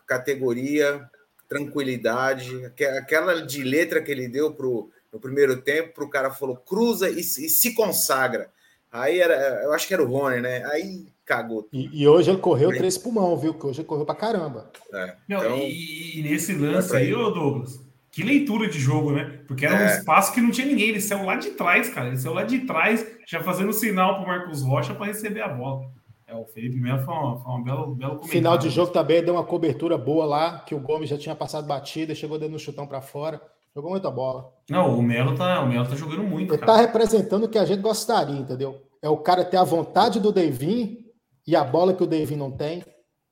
categoria, tranquilidade, aquela de letra que ele deu pro no primeiro tempo, o cara falou cruza e, e, se consagra. Aí era, eu acho que era o Rony, né? Aí cagou. E, e, hoje ele correu três pulmão, viu? Que hoje ele correu pra caramba. É, Não, então, e, e, nesse lance aí, ô Douglas, que leitura de jogo, né? Porque era é. um espaço que não tinha ninguém. Ele saiu lá de trás, cara. Ele saiu lá de trás, já fazendo sinal pro Marcos Rocha para receber a bola. É, o Felipe Melo foi um, foi um belo, belo comentário. Final de jogo também deu uma cobertura boa lá, que o Gomes já tinha passado batida, chegou dando um chutão para fora. Jogou muita bola. Não, o Melo tá, o Melo tá jogando muito. Ele cara. tá representando o que a gente gostaria, entendeu? É o cara ter a vontade do Devin e a bola que o Devin não tem.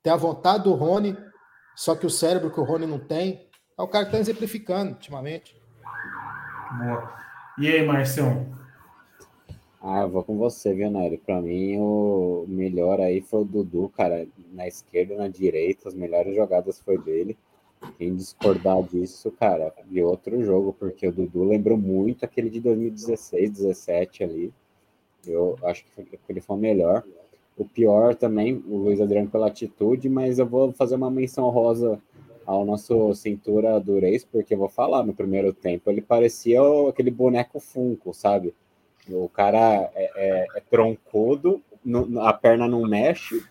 Ter a vontade do Rony, só que o cérebro que o Rony não tem. É o cara que tá exemplificando ultimamente. Boa. E aí, Marcião? Ah, eu vou com você, viu, Nery? Pra mim, o melhor aí foi o Dudu, cara. Na esquerda e na direita, as melhores jogadas foi dele. Quem discordar disso, cara, de outro jogo, porque o Dudu lembrou muito aquele de 2016, 17 ali. Eu acho que ele foi o melhor. O pior também, o Luiz Adriano pela atitude, mas eu vou fazer uma menção rosa ao nosso cintura do Reis, porque eu vou falar, no primeiro tempo ele parecia aquele boneco Funko, sabe? O cara é, é, é troncudo, a perna não mexe,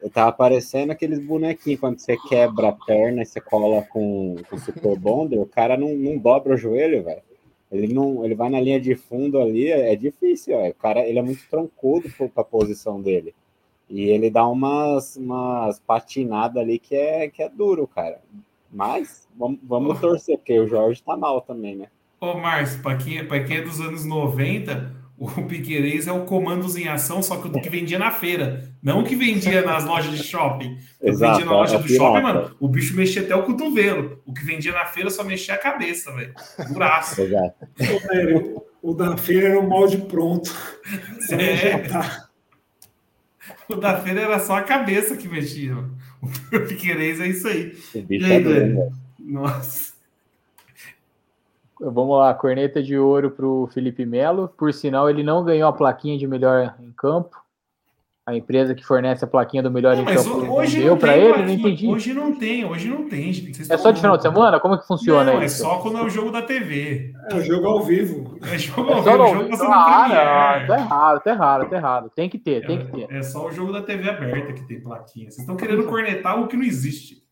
eu tava parecendo aqueles bonequinhos quando você quebra a perna e você cola com, com super bonder, o cara não, não dobra o joelho, velho. Ele não, ele vai na linha de fundo ali, é, é difícil, véio. o cara, ele é muito troncudo para a posição dele. E ele dá umas, umas patinadas ali que é, que é duro, cara. Mas vamos, vamos torcer, porque o Jorge tá mal também, né? Ô, Márcio, para quem, quem é dos anos 90, o Piquerez é o comandos em ação, só que o que vendia na feira, não o que vendia nas lojas de shopping. O que vendia na loja é do shopping, mano, o bicho mexia até o cotovelo. O que vendia na feira só mexia a cabeça, velho. O braço. Exato. O da feira era o molde pronto. É. O da feira era só a cabeça que mexia. O Piquerez é isso aí. E aí, Dani? Nossa. Vamos lá, corneta de ouro para o Felipe Melo. Por sinal, ele não ganhou a plaquinha de melhor em campo a empresa que fornece a plaquinha do melhor não, mas então, hoje deu para ele, não entendi. Hoje não tem, hoje não tem. É só de final de semana? Como é que funciona não, isso? É só quando é o jogo da TV. É o jogo ao vivo. É jogo ao vivo, jogo tá, ah, tá errado, tá errado, tá errado. Tem que ter, tem é, que ter. É só o jogo da TV aberta que tem plaquinha. Vocês estão querendo cornetar o que não existe.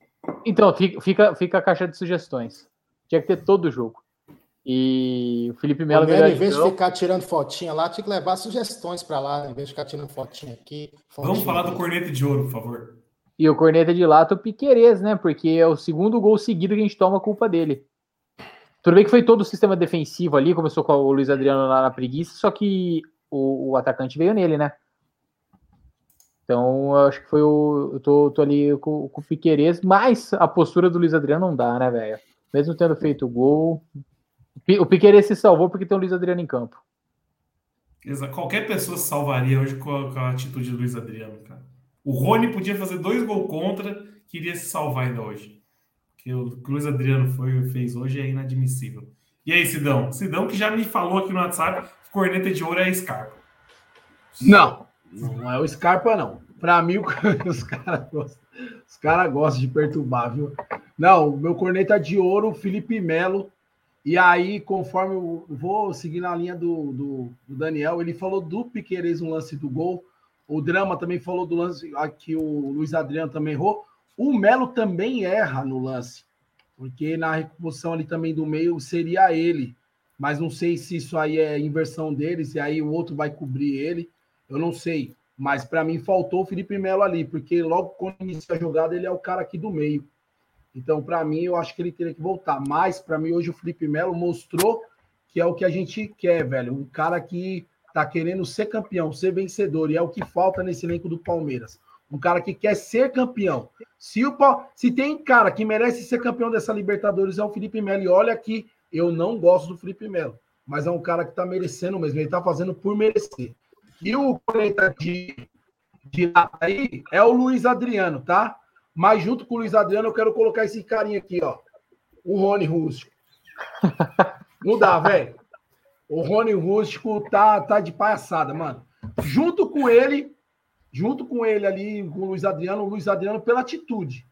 Então, fica, fica a caixa de sugestões. Tinha que ter todo o jogo. E o Felipe Melo. O em vez de ficar tirando fotinha lá, tinha que levar sugestões para lá, em vez de ficar tirando fotinha aqui. Fotinha Vamos falar do corneta de ouro, por favor. E o corneta de lata, o Piquerez, né? Porque é o segundo gol seguido que a gente toma a culpa dele. Tudo bem que foi todo o sistema defensivo ali, começou com o Luiz Adriano lá na preguiça, só que o, o atacante veio nele, né? Então, eu acho que foi o. Eu tô, tô ali com, com o Piquerez, mas a postura do Luiz Adriano não dá, né, velho? Mesmo tendo feito o gol, o Piqueires se salvou porque tem o Luiz Adriano em campo. Qualquer pessoa se salvaria hoje com a, com a, atitude do Luiz Adriano, cara. O Rony podia fazer dois gols contra, queria se salvar ainda hoje. que o que o Luiz Adriano foi, fez hoje é inadmissível. E aí, Sidão? Sidão que já me falou aqui no WhatsApp, corneta de ouro é Scarpa. Não, não é o Scarpa, não. Para mim, os caras gostam, os cara gostam de perturbar, viu? Não, o meu corneta de ouro, Felipe Melo, e aí, conforme eu vou seguir na linha do, do, do Daniel, ele falou do Piqueires no lance do gol. O Drama também falou do lance que o Luiz Adriano também errou. O Melo também erra no lance, porque na recomposição ali também do meio seria ele. Mas não sei se isso aí é inversão deles, e aí o outro vai cobrir ele. Eu não sei. Mas para mim faltou o Felipe Melo ali, porque logo quando inicia a jogada, ele é o cara aqui do meio. Então, para mim, eu acho que ele teria que voltar. Mas, para mim, hoje o Felipe Melo mostrou que é o que a gente quer, velho. Um cara que tá querendo ser campeão, ser vencedor, e é o que falta nesse elenco do Palmeiras. Um cara que quer ser campeão. Se, o, se tem cara que merece ser campeão dessa Libertadores, é o Felipe Melo. E olha que eu não gosto do Felipe Melo, mas é um cara que tá merecendo mesmo. Ele tá fazendo por merecer. E o 40 de, de aí é o Luiz Adriano, tá? Mas junto com o Luiz Adriano, eu quero colocar esse carinha aqui, ó. O Rony Rústico. Não dá, velho. O Rony Rústico tá, tá de palhaçada, mano. Junto com ele, junto com ele ali, com o Luiz Adriano, o Luiz Adriano pela atitude.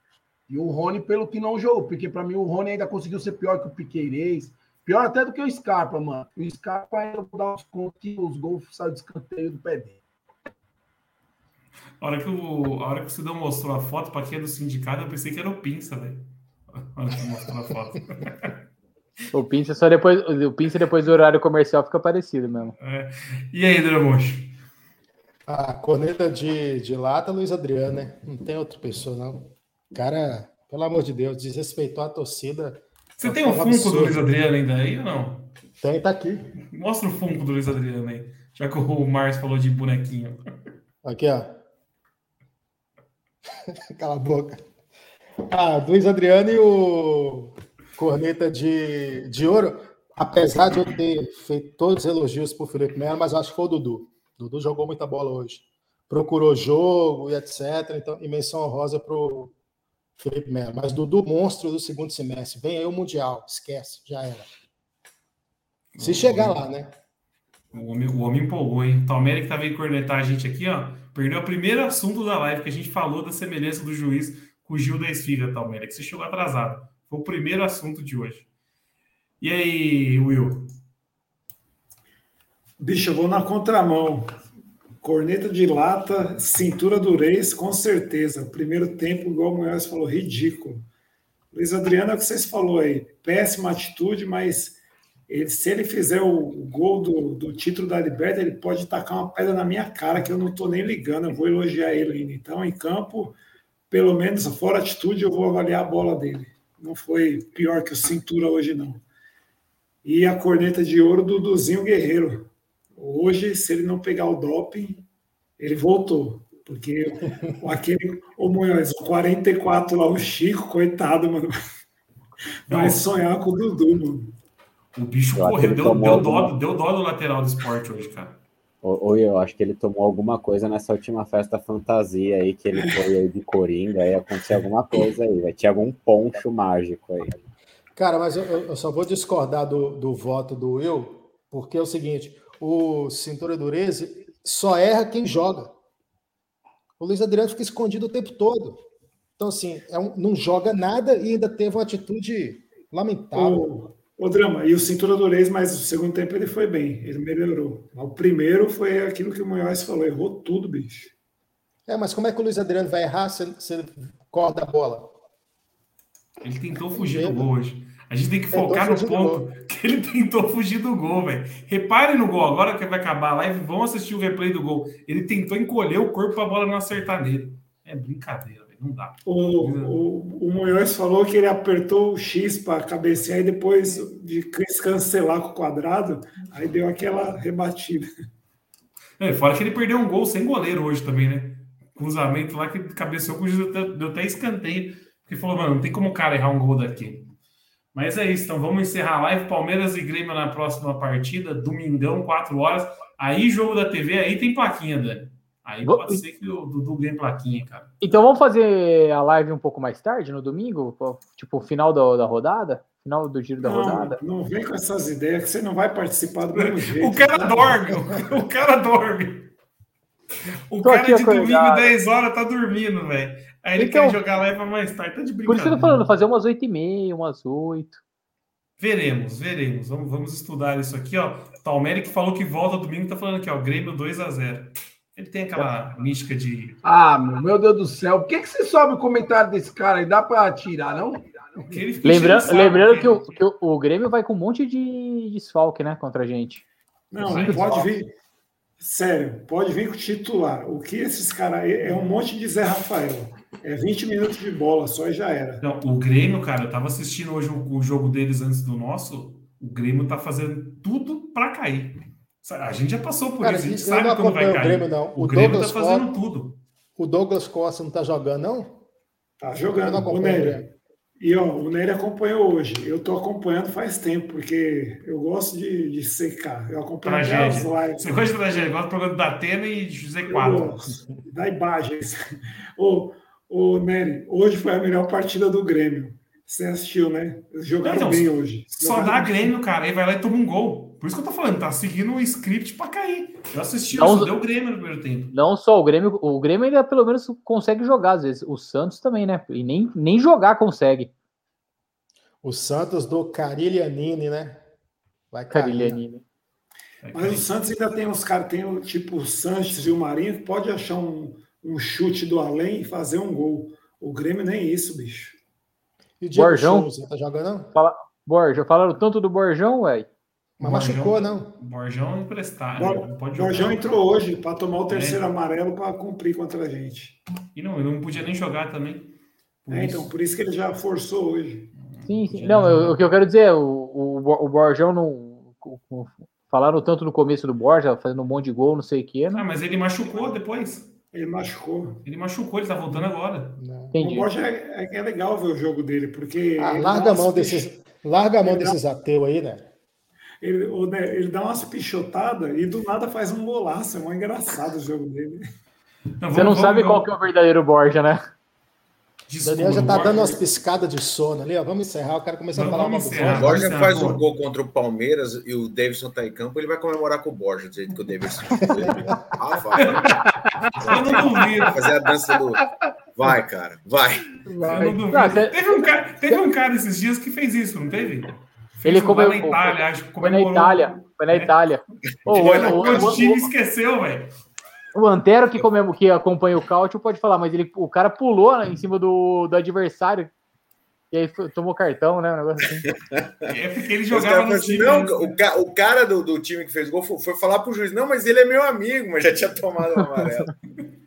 E o Rony pelo que não jogou. Porque para mim o Rony ainda conseguiu ser pior que o Piqueires. Pior até do que o Scarpa, mano. O Scarpa ainda vou dar uns contos que os gols saem de escanteio do pé dele. A hora que o, a hora que o Cidão mostrou a foto para quem é do sindicato, eu pensei que era o Pinça, velho. A hora que mostrou a foto. o Pinça só depois, o Pinça depois do horário comercial fica parecido mesmo. É. E aí, Dramocho? A corneta de, de lata, Luiz Adriano, né? Não tem outra pessoa, não. Cara, pelo amor de Deus, desrespeitou a torcida. Você tem o Funko absurdo. do Luiz Adriano ainda aí ou não? Tem, tá aqui. Mostra o Funko do Luiz Adriano aí. Já que o Márcio falou de bonequinho. Aqui, ó. Cala a boca. Ah, Luiz Adriano e o Corneta de, de Ouro, apesar de eu ter feito todos os elogios para o Felipe Melo, mas acho que foi o Dudu. O Dudu jogou muita bola hoje. Procurou jogo e etc. Então, e menção honrosa para o Felipe Melo. Mas Dudu, monstro do segundo semestre. Vem aí o Mundial. Esquece, já era. Se chegar lá, né? O homem, o homem empolgou, hein? Palmeiras que tá vindo cornetar a gente aqui, ó. Perdeu o primeiro assunto da live que a gente falou da semelhança do juiz com o Gil da Esfiga, Palmeiras, que você chegou atrasado. Foi o primeiro assunto de hoje. E aí, Will? Bicho, eu vou na contramão. Corneta de lata, cintura do Reis, com certeza. Primeiro tempo, igual o Moisés falou, ridículo. Luiz Adriano, é o que vocês falou aí. Péssima atitude, mas ele, se ele fizer o, o gol do, do, título da Liberta, ele pode tacar uma pedra na minha cara, que eu não estou nem ligando, eu vou elogiar ele ainda. Então, em campo, pelo menos fora atitude, eu vou avaliar a bola dele. Não foi pior que o cintura hoje, não. E a corneta de ouro do Duzinho Guerreiro. Hoje, se ele não pegar o doping, ele voltou. Porque aquele, o Munhoz, 44 lá, o Chico, coitado, mano. Vai sonhar com o Dudu, mano. O bicho Eu correu, deu, deu, dó, alguma- deu dó do lateral do esporte hoje, cara. Ou, ou eu acho que ele tomou alguma coisa nessa última festa fantasia aí, que ele foi aí de Coringa, aí aconteceu alguma coisa aí, vai ter algum poncho mágico aí. Cara, mas eu, eu- só vou discordar do, do voto do Will, porque é o seguinte: o Cintura Dureza só erra quem joga. O Luiz Adriano fica escondido o tempo todo. Então, assim, é um- não joga nada e ainda teve uma atitude lamentável. O, drama, e o cintura durez, mas o segundo tempo ele foi bem, ele melhorou. O primeiro foi aquilo que o Munhoz falou, errou tudo, bicho. É, mas como é que o Luiz Adriano vai errar se, ele corta a bola? Ele tentou fugir do gol hoje. A gente tem que focar no do ponto que ele tentou fugir do gol, velho. Reparem no gol, agora que vai acabar a live, vão assistir o replay do gol. Ele tentou encolher o corpo para a bola não acertar nele. É brincadeira, velho. Não dá. O, o, o Munhoz falou que ele apertou o X para cabecear e depois de Chris cancelar com o quadrado, aí deu aquela rebatida. É, fora que ele perdeu um gol sem goleiro hoje também, né? Cruzamento lá que cabeceou com o deu, deu até escanteio. Porque falou, mano, não tem como o cara errar um gol daqui. Mas é isso, então vamos encerrar a live. Palmeiras e Grêmio na próxima partida, domingão, 4 horas. Aí, jogo da TV, aí tem plaquinha, Dani. Aí Vou- pode ser que o Dudu ganhe plaquinha, cara. Então vamos fazer a live um pouco mais tarde, no domingo? Tipo, final da, da rodada? Final do giro da Não, rodada? não vem com essas ideias que você não vai participar do mesmo jeito. O cara tá? dorme, o, cara dorme. O Tô cara aqui de domingo, acordado. 10 horas, tá dormindo, velho. Aí ele Então- quer jogar live pra mais tarde. Tá de Por brincadeira. isso que eu tô falando, fazer umas 8h30, umas 8 Veremos, veremos. Vamos, vamos estudar isso aqui, ó. Talmere que falou que volta domingo, tá falando aqui, ó. Grêmio 2 a 0 Ele tem aquela mística de. Ah, meu, Deus do céu. Por que, que você sobe o comentário desse cara aí? Dá pra tirar, não? Lembrando, lembrando que, o, que o, o Grêmio vai com um monte de desfalque, né, contra a gente. Não, Sim. pode vir. Sério, pode vir com o titular. O que esses caras. É um monte de Zé Rafael. É 20 minutos de bola só e já era. Não, o Grêmio, cara, eu tava assistindo hoje o, o jogo deles antes do nosso. O Grêmio tá fazendo tudo pra cair. A gente já passou por Cara, isso, a gente sabe não quando vai acompanho o cair. Grêmio, não. O, O Grêmio Douglas tá fazendo Costa- tudo. O Douglas Costa não tá jogando, não? Tá jogando. não O Nery. E ó, o Nery acompanhou hoje. Eu tô acompanhando faz tempo, porque eu gosto de, de secar. Eu acompanho até as Tragédia. lives. Você gosta de tragédia? Gosta do programa da Atena e de José gosto. Da imagens. Ô, ô, Nery, hoje foi a melhor partida do Grêmio. Você assistiu, né? Jogaram Então, bem hoje. Só Jogaram dá bem. Grêmio, cara. Aí vai lá e toma um gol. Por isso que eu tô falando, tá seguindo o script pra cair. Eu assisti, Não- só deu Grêmio no primeiro tempo. Não só o Grêmio, o Grêmio ainda pelo menos consegue jogar às vezes. O Santos também, né? E nem, nem jogar consegue. O Santos do Cariglianini, né? Vai cair. Carilhanini. Mas o Santos ainda tem uns caras, tem o tipo o Sanches e o Marinho, que pode achar um, um chute do além e fazer um gol. O Grêmio nem isso, bicho. E o Diego Borjão? Souza, tá jogando, não? Borja, falaram tanto do Borjão, velho. Mas Borjão- machucou, não? Borjão emprestar, Bor- né? Não pode O jogar. Jorjão entrou hoje para tomar o terceiro É. amarelo para cumprir contra a gente. E não, ele não podia nem jogar também. Por É, então, por isso que ele já forçou hoje. Sim, sim. Não, eu- o que eu quero dizer é, o, o, o Borjão não. o- o- Falaram tanto no começo do Borja, fazendo um monte de gol, não sei o quê. Não Ah, mas ele machucou depois. Ele machucou. Ele machucou, ele tá voltando agora. Não. O entendi. Borja é, é, é legal ver o jogo dele, porque. Ah, larga a mão desses, larga a mão desses ateus aí, né? Ele, o- né, ele dá umas pichotadas e do nada faz um golaço. É muito engraçado o jogo dele. Não, Você não vamos- sabe vamos- qual que é o verdadeiro Borja, né? O Desculpa, Daniel já tá Borja- dando umas piscadas de sono ali, ó. Vamos encerrar. O cara começou a Vamos falar uma encerrar. O. Borja Vamos faz um gol contra o Palmeiras e o Davidson tá em campo, ele vai comemorar com o Borja, do jeito que o Davidson Ah, vai. Eu não duvido. Vai fazer a dança do. Vai, cara, vai. Eu não duvido. Não, você- teve, um cara, teve um cara esses dias que fez isso, não teve? Fez Ele um comeu- na Itália, acho que Foi na. Itália. Foi na É. Itália. O, o- o, time esqueceu, velho. o Antero que, comemo, que acompanha o Cáutio pode falar, mas ele, o cara pulou né, em cima do, do adversário. E aí tomou cartão, né? Um negócio assim. É porque ele jogava no falam assim, time. não, né? o, ca- o cara do, do time que fez gol foi, foi falar pro juiz, não, mas ele é meu amigo, mas já tinha tomado o amarelo.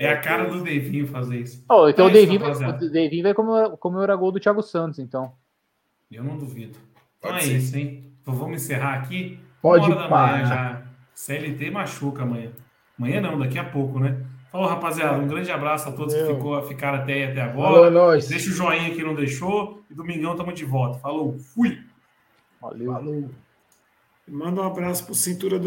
É a cara do Devinho fazer isso. Oh, então É o isso, Devin vai, rapaziada. o Devin vai comemorar, comemorar gol do Thiago Santos, então. Eu não duvido. Então Pode é ser. isso, hein? Então vamos encerrar aqui. Pode Uma hora da parar. manhã já. CLT machuca amanhã. Amanhã não, daqui a pouco, né? Falou, rapaziada. Um grande abraço a todos que Valeu. ficou, ficaram até, até Falou, agora. é nóis. Deixa o joinha que não deixou. E domingão tamo de volta. Falou, fui! Valeu. Falou. Manda um abraço pro Cintura do